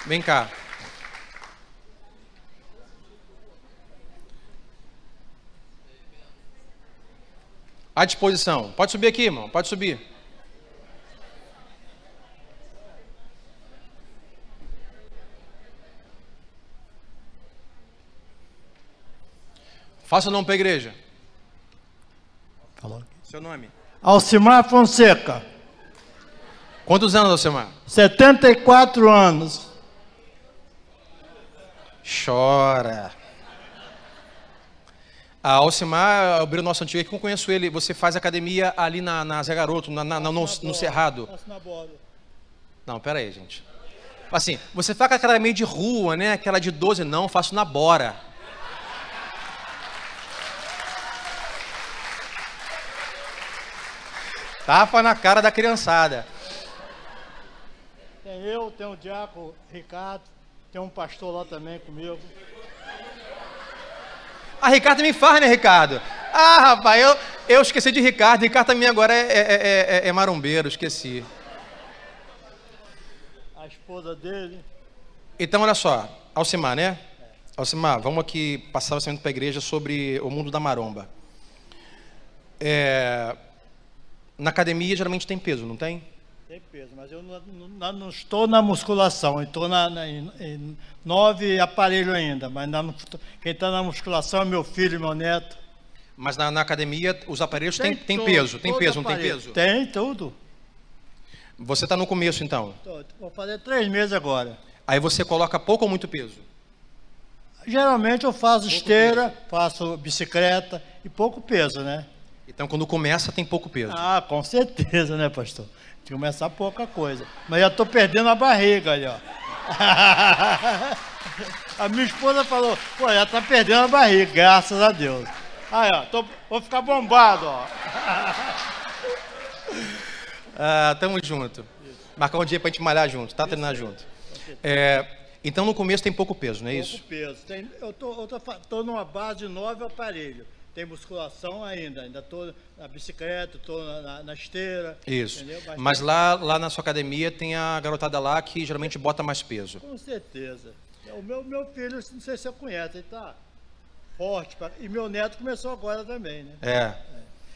Vem cá. À disposição. Pode subir aqui, irmão. Pode subir. Faça o nome para a igreja. Falou. Seu nome. Alcimar Fonseca. Quantos anos, Alcimar? 74 anos. Chora. A Alcimar o nosso antigo aqui, eu conheço ele. Você faz academia ali na, na Zé Garoto, na, na, no, no Cerrado. Não, pera aí, gente. Assim, você faz aquela meio de rua, né? Aquela de 12, não, faço na Bora. Tapa na cara da criançada. Tem eu, tem o Diaco Ricardo, tem um pastor lá também comigo. Ah, Ricardo também faz, né, Ricardo? Ah, rapaz, eu, eu esqueci de Ricardo. Ricardo também agora é, é, é, é, é marombeiro, esqueci. A esposa dele. Então, olha só, Alcimar, né? Alcimar, vamos aqui passar o orçamento para a igreja sobre o mundo da maromba. É, na academia geralmente tem peso, não tem? Tem peso, mas eu não, não, não estou na musculação, estou na, na, em, em nove aparelhos ainda, mas na, quem está na musculação é meu filho e meu neto. Mas na, na academia os aparelhos têm tem, tem peso, tem peso, não tem peso? Tem, tudo. Você está no começo então? Tô, vou fazer três meses agora. Aí você coloca pouco ou muito peso? Geralmente eu faço pouco esteira, peso. faço bicicleta e pouco peso, né? Então quando começa tem pouco peso. Ah, com certeza, né, pastor? Tem que começar pouca coisa. Mas já estou perdendo a barriga ali, ó. a minha esposa falou, pô, já está perdendo a barriga, graças a Deus. Aí, ó, tô, vou ficar bombado, ó. ah, tamo junto. Marcar um dia pra gente malhar junto, tá? Treinar junto. É, então no começo tem pouco peso, não é pouco isso? Pouco peso. Tem, eu tô, tô numa base de nove aparelhos. Tem musculação ainda, ainda estou na bicicleta, estou na, na, esteira. Isso. Mas lá, lá na sua academia tem a garotada lá que geralmente bota mais peso. Com certeza. O meu, meu filho, não sei se você conhece, ele está forte. Pra... E meu neto começou agora também, né? É. é.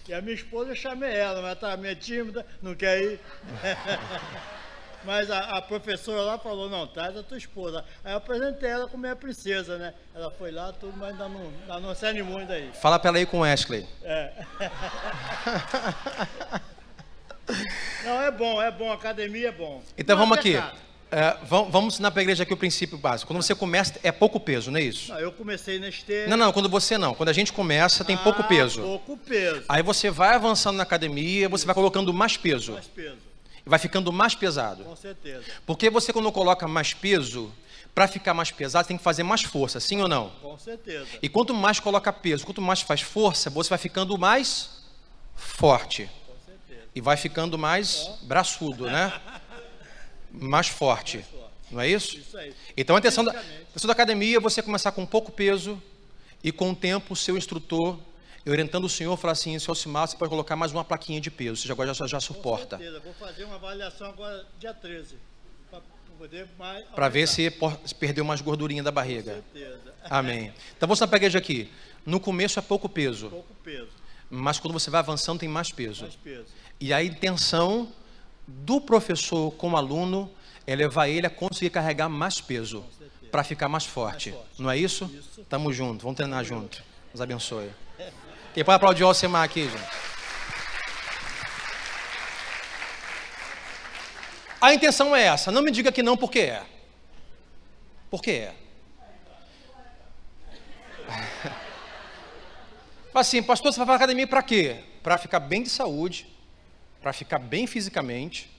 E a minha esposa, eu chamei ela, mas tá meio tímida, não quer ir. Mas a, a, professora lá falou, não, traz a tua esposa. Aí eu apresentei ela como minha princesa, né? Ela foi lá, tudo, mas ainda não, ainda não se animou ainda aí. Fala pra ela aí com o Ashley. É. não, é bom, é bom, academia é bom. Então não vamos aqui. É, vamos ensinar para a igreja aqui o princípio básico. Quando você começa, é pouco peso, não é isso? Não, eu comecei na esteira. Não, não, quando você não. Quando a gente começa, tem ah, pouco peso. Pouco peso. Aí você vai avançando na academia, você vai colocando mais peso. Mais peso. Vai ficando mais pesado. Com certeza. Porque você, quando coloca mais peso, para ficar mais pesado, tem que fazer mais força, sim ou não? Com certeza. E quanto mais coloca peso, quanto mais faz força, você vai ficando mais forte. Com certeza. E vai ficando mais braçudo, né? mais forte. Mais forte. Não é isso? Isso aí. Então a intenção da, a intenção da academia é você começar com pouco peso e com o tempo o seu instrutor orientando o senhor, falar assim, seu Alcimar, você pode colocar mais uma plaquinha de peso, você agora já, já suporta. Com certeza, vou fazer uma avaliação agora dia 13, para ver se perdeu mais gordurinha da barriga. Com certeza. Amém. Então vamos na pegueja aqui. No começo é pouco peso. Pouco peso. Mas quando você vai avançando tem mais peso. Mais peso. E a intenção do professor com o aluno é levar ele a conseguir carregar mais peso para ficar mais forte. mais forte. Não é isso? Isso. Tamo junto, vamos treinar junto. Deus abençoe. Quem pode aplaudir o Alcemar aqui, gente? A intenção é essa. Não me diga que não, porque é. Porque é. Assim, pastor, você vai para academia para quê? Para ficar bem de saúde, para ficar bem fisicamente,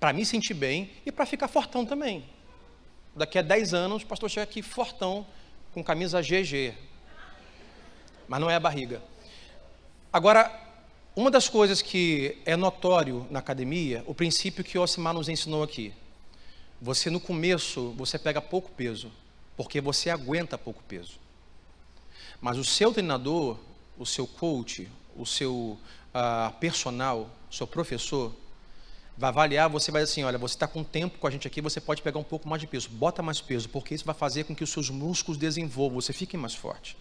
para me sentir bem e para ficar fortão também. Daqui a 10 anos, o pastor chega aqui fortão, com camisa GG. Mas não é a barriga. Agora, uma das coisas que é notório na academia, o princípio que Osimar nos ensinou aqui. Você no começo, você pega pouco peso, porque você aguenta pouco peso. Mas o seu treinador, o seu coach, o seu uh, personal, seu professor, vai avaliar, você vai dizer assim, olha, você está com tempo com a gente aqui, você pode pegar um pouco mais de peso, bota mais peso, porque isso vai fazer com que os seus músculos desenvolvam, você fique mais forte.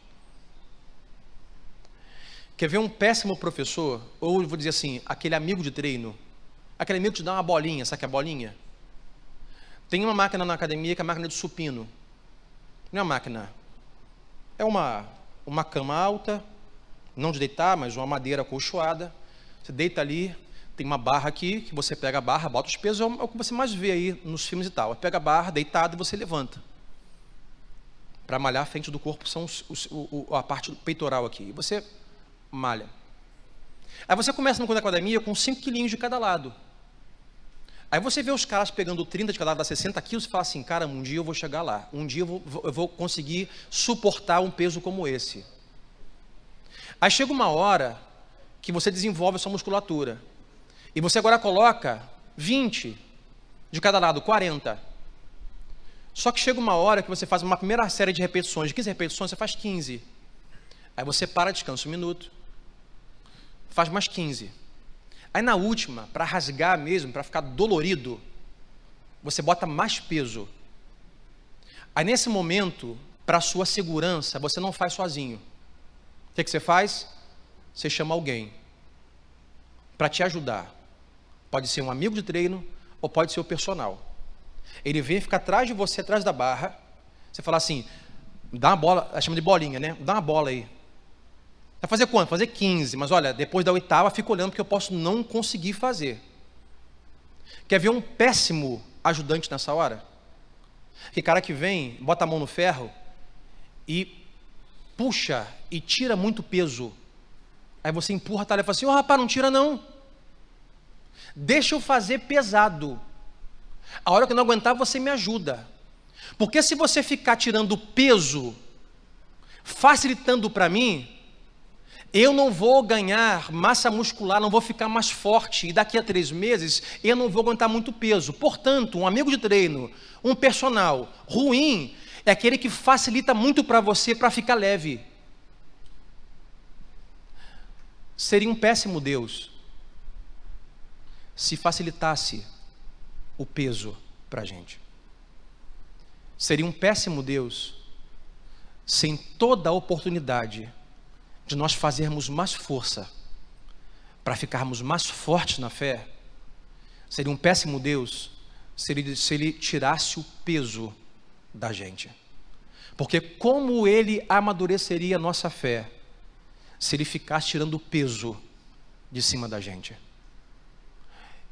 Quer ver um péssimo professor? Ou vou dizer assim, aquele amigo de treino, aquele amigo que te dá uma bolinha, sabe que é a bolinha? Tem uma máquina na academia que é a máquina de supino. Não é uma máquina, é uma, uma cama alta, não de deitar, mas uma madeira acolchoada. Você deita ali, tem uma barra aqui, que você pega a barra, bota os pesos, é o que você mais vê aí nos filmes e tal. Pega a barra, deitado, e você levanta. Para malhar a frente do corpo são os, os, o, a parte peitoral aqui. E você malha. Aí você começa no academia com 5 quilinhos de cada lado. Aí você vê os caras pegando 30 de cada lado, dá 60 quilos, e fala assim, cara, um dia eu vou chegar lá. Um dia eu vou, eu vou conseguir suportar um peso como esse. Aí chega uma hora que você desenvolve a sua musculatura. E você agora coloca 20 de cada lado, 40. Só que chega uma hora que você faz uma primeira série de repetições, de 15 repetições, você faz 15. Aí você para, descansa um minuto. Faz mais 15. Aí na última, para rasgar mesmo, para ficar dolorido, você bota mais peso. Aí nesse momento, para sua segurança, você não faz sozinho. O que, que você faz? Você chama alguém para te ajudar. Pode ser um amigo de treino ou pode ser o personal. Ele vem ficar atrás de você, atrás da barra. Você fala assim: dá uma bola, chama de bolinha, né? Dá uma bola aí. Vai fazer quanto? Fazer 15. Mas olha, depois da oitava, fico olhando porque eu posso não conseguir fazer. Quer ver um péssimo ajudante nessa hora? Que cara que vem, bota a mão no ferro e puxa e tira muito peso. Aí você empurra a tarefa assim: Ô oh, rapaz, não tira não. Deixa eu fazer pesado. A hora que eu não aguentar, você me ajuda. Porque se você ficar tirando peso, facilitando para mim, eu não vou ganhar massa muscular, não vou ficar mais forte, e daqui a três meses eu não vou aguentar muito peso. Portanto, um amigo de treino, um personal ruim, é aquele que facilita muito para você para ficar leve. Seria um péssimo Deus se facilitasse o peso para a gente. Seria um péssimo Deus sem toda a oportunidade de nós fazermos mais força para ficarmos mais fortes na fé, seria um péssimo Deus se ele, se ele tirasse o peso da gente. Porque como ele amadureceria a nossa fé se ele ficasse tirando o peso de cima da gente?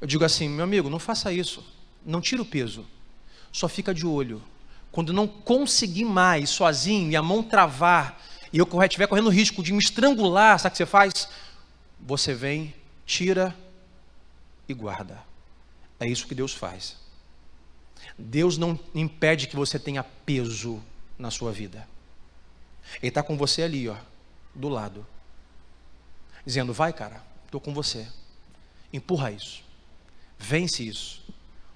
Eu digo assim, meu amigo, não faça isso. Não tira o peso. Só fica de olho. Quando não conseguir mais sozinho e a mão travar e eu estiver correndo risco de me estrangular, sabe o que você faz? Você vem, tira e guarda. É isso que Deus faz. Deus não impede que você tenha peso na sua vida. Ele está com você ali, ó, do lado, dizendo: vai, cara, estou com você. Empurra isso, vence isso,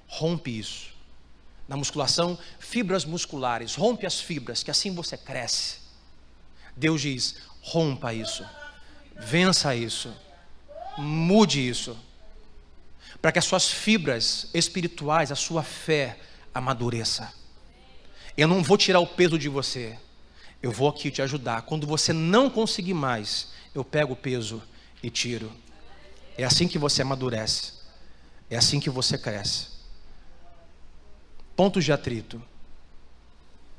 rompe isso. Na musculação, fibras musculares, rompe as fibras, que assim você cresce. Deus diz: rompa isso, vença isso, mude isso, para que as suas fibras espirituais, a sua fé amadureça. Eu não vou tirar o peso de você, eu vou aqui te ajudar. Quando você não conseguir mais, eu pego o peso e tiro. É assim que você amadurece, é assim que você cresce. Pontos de atrito,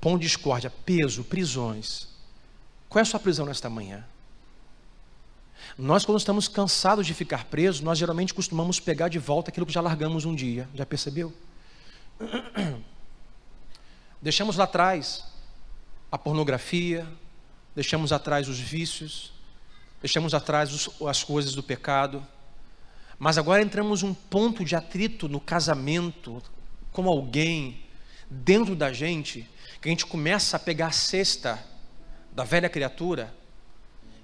ponto de discórdia, peso, prisões. Qual é a sua prisão nesta manhã? Nós, quando estamos cansados de ficar presos, nós geralmente costumamos pegar de volta aquilo que já largamos um dia. Já percebeu? Deixamos lá atrás a pornografia, deixamos atrás os vícios, deixamos atrás os, as coisas do pecado. Mas agora entramos um ponto de atrito no casamento com alguém dentro da gente, que a gente começa a pegar a cesta da velha criatura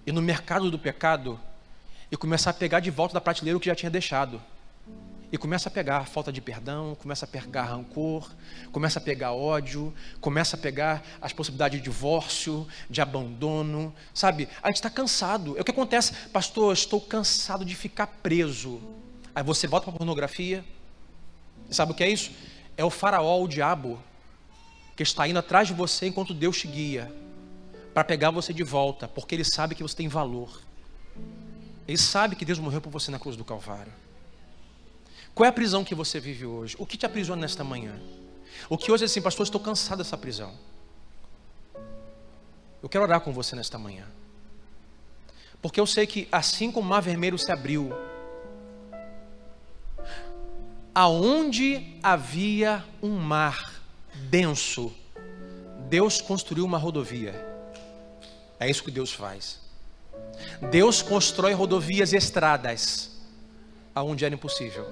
e no mercado do pecado e começar a pegar de volta da prateleira o que já tinha deixado. E começa a pegar falta de perdão, começa a pegar rancor, começa a pegar ódio, começa a pegar as possibilidades de divórcio, de abandono, sabe? A gente está cansado. É o que acontece, pastor, estou cansado de ficar preso. Aí você volta para a pornografia. Sabe o que é isso? É o faraó, o diabo, que está indo atrás de você enquanto Deus te guia para pegar você de volta, porque Ele sabe que você tem valor. Ele sabe que Deus morreu por você na cruz do Calvário. Qual é a prisão que você vive hoje? O que te aprisiona nesta manhã? O que hoje é assim, pastor, estou cansado dessa prisão. Eu quero orar com você nesta manhã. Porque eu sei que assim como o mar vermelho se abriu, aonde havia um mar denso, Deus construiu uma rodovia. É isso que Deus faz. Deus constrói rodovias e estradas aonde era impossível.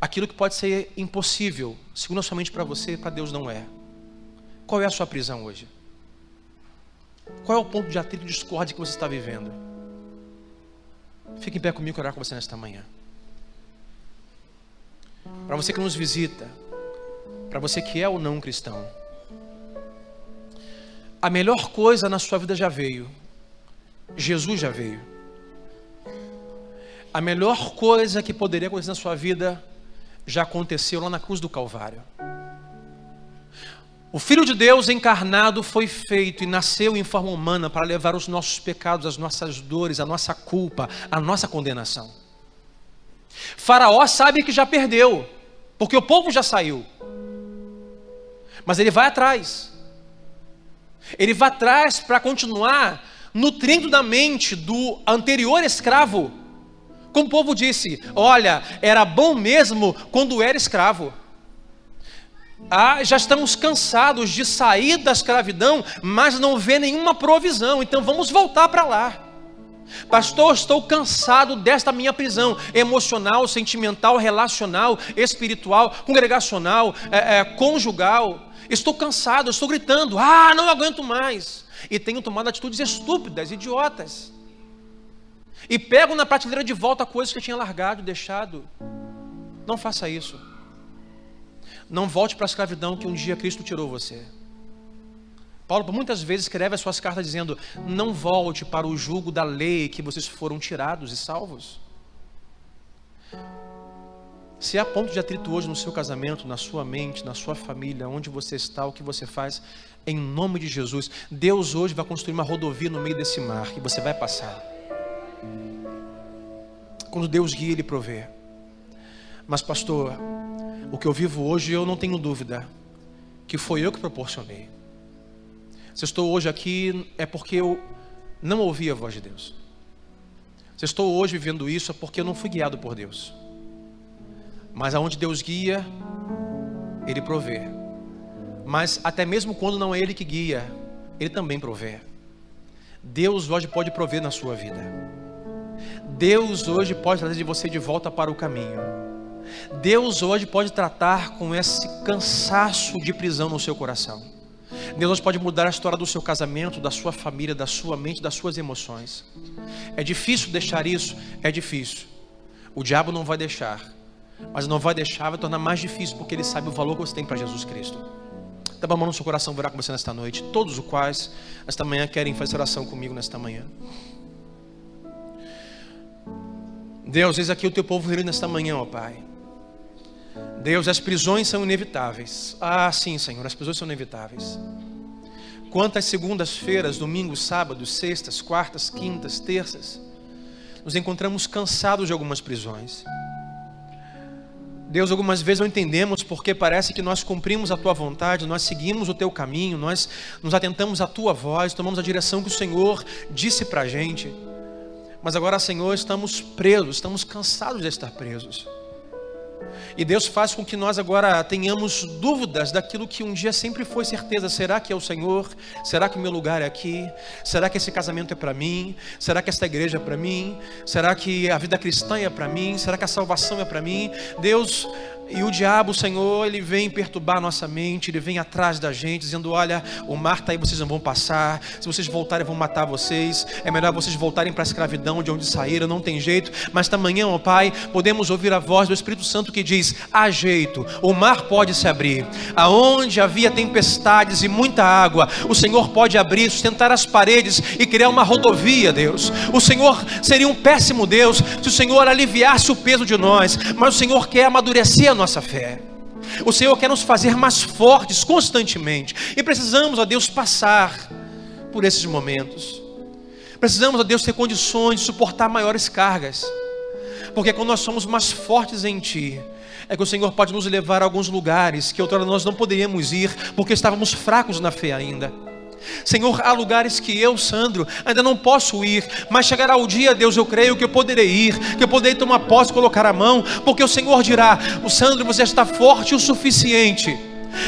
Aquilo que pode ser impossível, segundo somente para você, para Deus não é. Qual é a sua prisão hoje? Qual é o ponto de atrito e discórdia que você está vivendo? Fique em pé comigo e orar com você nesta manhã. Para você que nos visita, para você que é ou não cristão, a melhor coisa na sua vida já veio. Jesus já veio. A melhor coisa que poderia acontecer na sua vida já aconteceu lá na cruz do Calvário. O Filho de Deus encarnado foi feito e nasceu em forma humana para levar os nossos pecados, as nossas dores, a nossa culpa, a nossa condenação. Faraó sabe que já perdeu, porque o povo já saiu. Mas ele vai atrás. Ele vai atrás para continuar nutrindo da mente do anterior escravo. Como o povo disse: Olha, era bom mesmo quando era escravo. Ah, já estamos cansados de sair da escravidão, mas não vê nenhuma provisão, então vamos voltar para lá. Pastor, estou cansado desta minha prisão emocional, sentimental, relacional, espiritual, congregacional, é, é, conjugal. Estou cansado, estou gritando, ah, não aguento mais. E tenho tomado atitudes estúpidas, idiotas. E pego na prateleira de volta coisas que eu tinha largado, deixado. Não faça isso. Não volte para a escravidão que um dia Cristo tirou você. Paulo muitas vezes escreve as suas cartas dizendo: Não volte para o jugo da lei que vocês foram tirados e salvos. Se há ponto de atrito hoje no seu casamento, na sua mente, na sua família, onde você está, o que você faz, em nome de Jesus, Deus hoje vai construir uma rodovia no meio desse mar e você vai passar. Quando Deus guia, Ele provê. Mas, pastor, o que eu vivo hoje, eu não tenho dúvida que foi eu que proporcionei. Se estou hoje aqui, é porque eu não ouvi a voz de Deus. Se estou hoje vivendo isso, é porque eu não fui guiado por Deus. Mas aonde Deus guia, Ele provê. Mas até mesmo quando não é Ele que guia, Ele também provê. Deus hoje pode prover na sua vida. Deus hoje pode trazer você de volta para o caminho. Deus hoje pode tratar com esse cansaço de prisão no seu coração. Deus hoje pode mudar a história do seu casamento, da sua família, da sua mente, das suas emoções. É difícil deixar isso? É difícil. O diabo não vai deixar mas não vai deixar, vai tornar mais difícil, porque ele sabe o valor que você tem para Jesus Cristo. Dá a mão no seu coração, verá com você nesta noite. Todos os quais, esta manhã, querem fazer oração comigo nesta manhã. Deus, eis aqui o teu povo reunido nesta manhã, ó Pai. Deus, as prisões são inevitáveis. Ah, sim, Senhor, as prisões são inevitáveis. Quantas segundas-feiras, domingos, sábados, sextas, quartas, quintas, terças, nos encontramos cansados de algumas prisões. Deus, algumas vezes não entendemos porque parece que nós cumprimos a tua vontade, nós seguimos o teu caminho, nós nos atentamos à tua voz, tomamos a direção que o Senhor disse para a gente. Mas agora, Senhor, estamos presos, estamos cansados de estar presos. E Deus faz com que nós agora tenhamos dúvidas daquilo que um dia sempre foi certeza. Será que é o Senhor? Será que o meu lugar é aqui? Será que esse casamento é para mim? Será que esta igreja é para mim? Será que a vida cristã é para mim? Será que a salvação é para mim? Deus, e o diabo, o Senhor, ele vem perturbar nossa mente, ele vem atrás da gente, dizendo: Olha, o mar está aí, vocês não vão passar. Se vocês voltarem, vão matar vocês. É melhor vocês voltarem para a escravidão de onde saíram, não tem jeito. Mas esta manhã, ó Pai, podemos ouvir a voz do Espírito Santo que diz: Há jeito, o mar pode se abrir. Aonde havia tempestades e muita água, o Senhor pode abrir, sustentar as paredes e criar uma rodovia, Deus. O Senhor seria um péssimo Deus se o Senhor aliviasse o peso de nós, mas o Senhor quer amadurecer a nossa fé. O Senhor quer nos fazer mais fortes constantemente. E precisamos, ó Deus, passar por esses momentos. Precisamos, ó Deus, ter condições de suportar maiores cargas. Porque quando nós somos mais fortes em Ti, é que o Senhor pode nos levar a alguns lugares que outrora nós não poderíamos ir, porque estávamos fracos na fé ainda. Senhor, há lugares que eu, Sandro, ainda não posso ir, mas chegará o dia, Deus, eu creio que eu poderei ir, que eu poderei tomar posse, colocar a mão, porque o Senhor dirá: o Sandro, você está forte o suficiente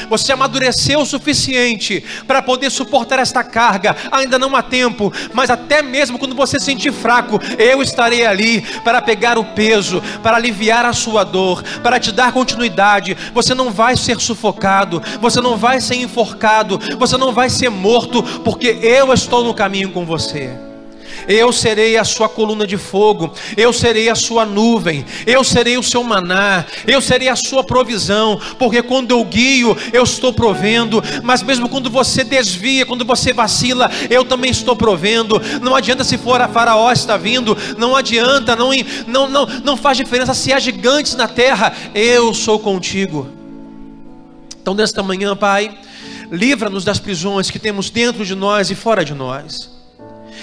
você amadureceu o suficiente para poder suportar esta carga. Ainda não há tempo, mas até mesmo quando você se sentir fraco, eu estarei ali para pegar o peso, para aliviar a sua dor, para te dar continuidade. Você não vai ser sufocado, você não vai ser enforcado, você não vai ser morto, porque eu estou no caminho com você. Eu serei a sua coluna de fogo, eu serei a sua nuvem, eu serei o seu maná, eu serei a sua provisão, porque quando eu guio, eu estou provendo, mas mesmo quando você desvia, quando você vacila, eu também estou provendo. Não adianta se for a Faraó está vindo, não adianta, não, não, não, não faz diferença se há gigantes na terra, eu sou contigo. Então, nesta manhã, Pai, livra-nos das prisões que temos dentro de nós e fora de nós,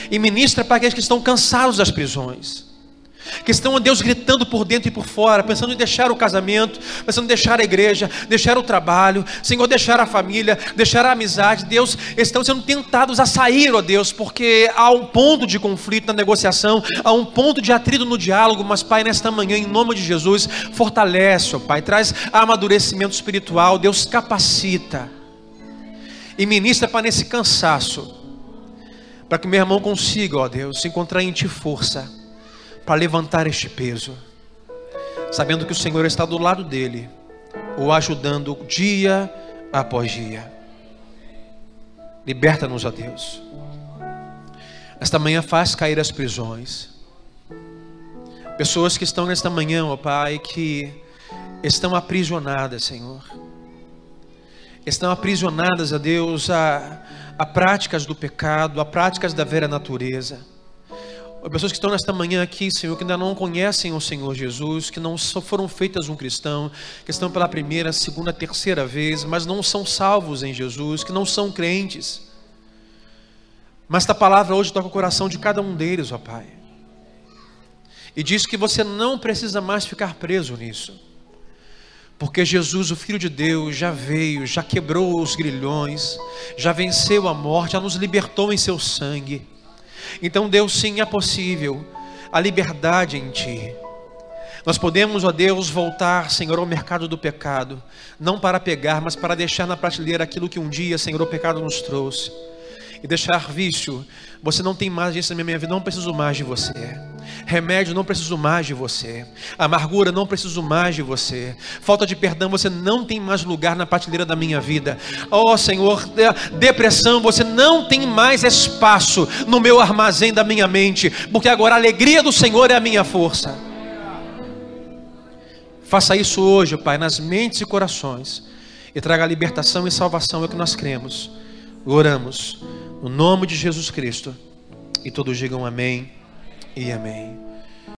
e ministra para aqueles que estão cansados das prisões. Que estão a Deus gritando por dentro e por fora, pensando em deixar o casamento, pensando em deixar a igreja, deixar o trabalho, Senhor, deixar a família, deixar a amizade. Deus, estão sendo tentados a sair, ó Deus, porque há um ponto de conflito na negociação, há um ponto de atrito no diálogo, mas Pai, nesta manhã, em nome de Jesus, fortalece, ó Pai, traz amadurecimento espiritual, Deus capacita e ministra para nesse cansaço, para que meu irmão consiga, ó Deus, encontrar em Ti força para levantar este peso, sabendo que o Senhor está do lado dele, o ajudando dia após dia. Liberta-nos, ó Deus. Esta manhã faz cair as prisões. Pessoas que estão nesta manhã, ó Pai, que estão aprisionadas, Senhor. Estão aprisionadas, a Deus, a, a práticas do pecado, a práticas da vera natureza pessoas que estão nesta manhã aqui, Senhor, que ainda não conhecem o Senhor Jesus, que não foram feitas um cristão, que estão pela primeira, segunda, terceira vez, mas não são salvos em Jesus, que não são crentes. Mas esta palavra hoje toca o coração de cada um deles, ó Pai. E diz que você não precisa mais ficar preso nisso. Porque Jesus, o Filho de Deus, já veio, já quebrou os grilhões, já venceu a morte, já nos libertou em seu sangue. Então, Deus, sim, é possível a liberdade em Ti. Nós podemos, ó Deus, voltar, Senhor, ao mercado do pecado, não para pegar, mas para deixar na prateleira aquilo que um dia, Senhor, o pecado nos trouxe e deixar vício. Você não tem mais isso na minha vida, não preciso mais de você. Remédio, não preciso mais de você. Amargura, não preciso mais de você. Falta de perdão, você não tem mais lugar na prateleira da minha vida. Oh Senhor, depressão, você não tem mais espaço no meu armazém da minha mente, porque agora a alegria do Senhor é a minha força. Faça isso hoje, Pai, nas mentes e corações, e traga libertação e salvação, é o que nós cremos. Oramos. No nome de Jesus Cristo. E todos digam amém e amém.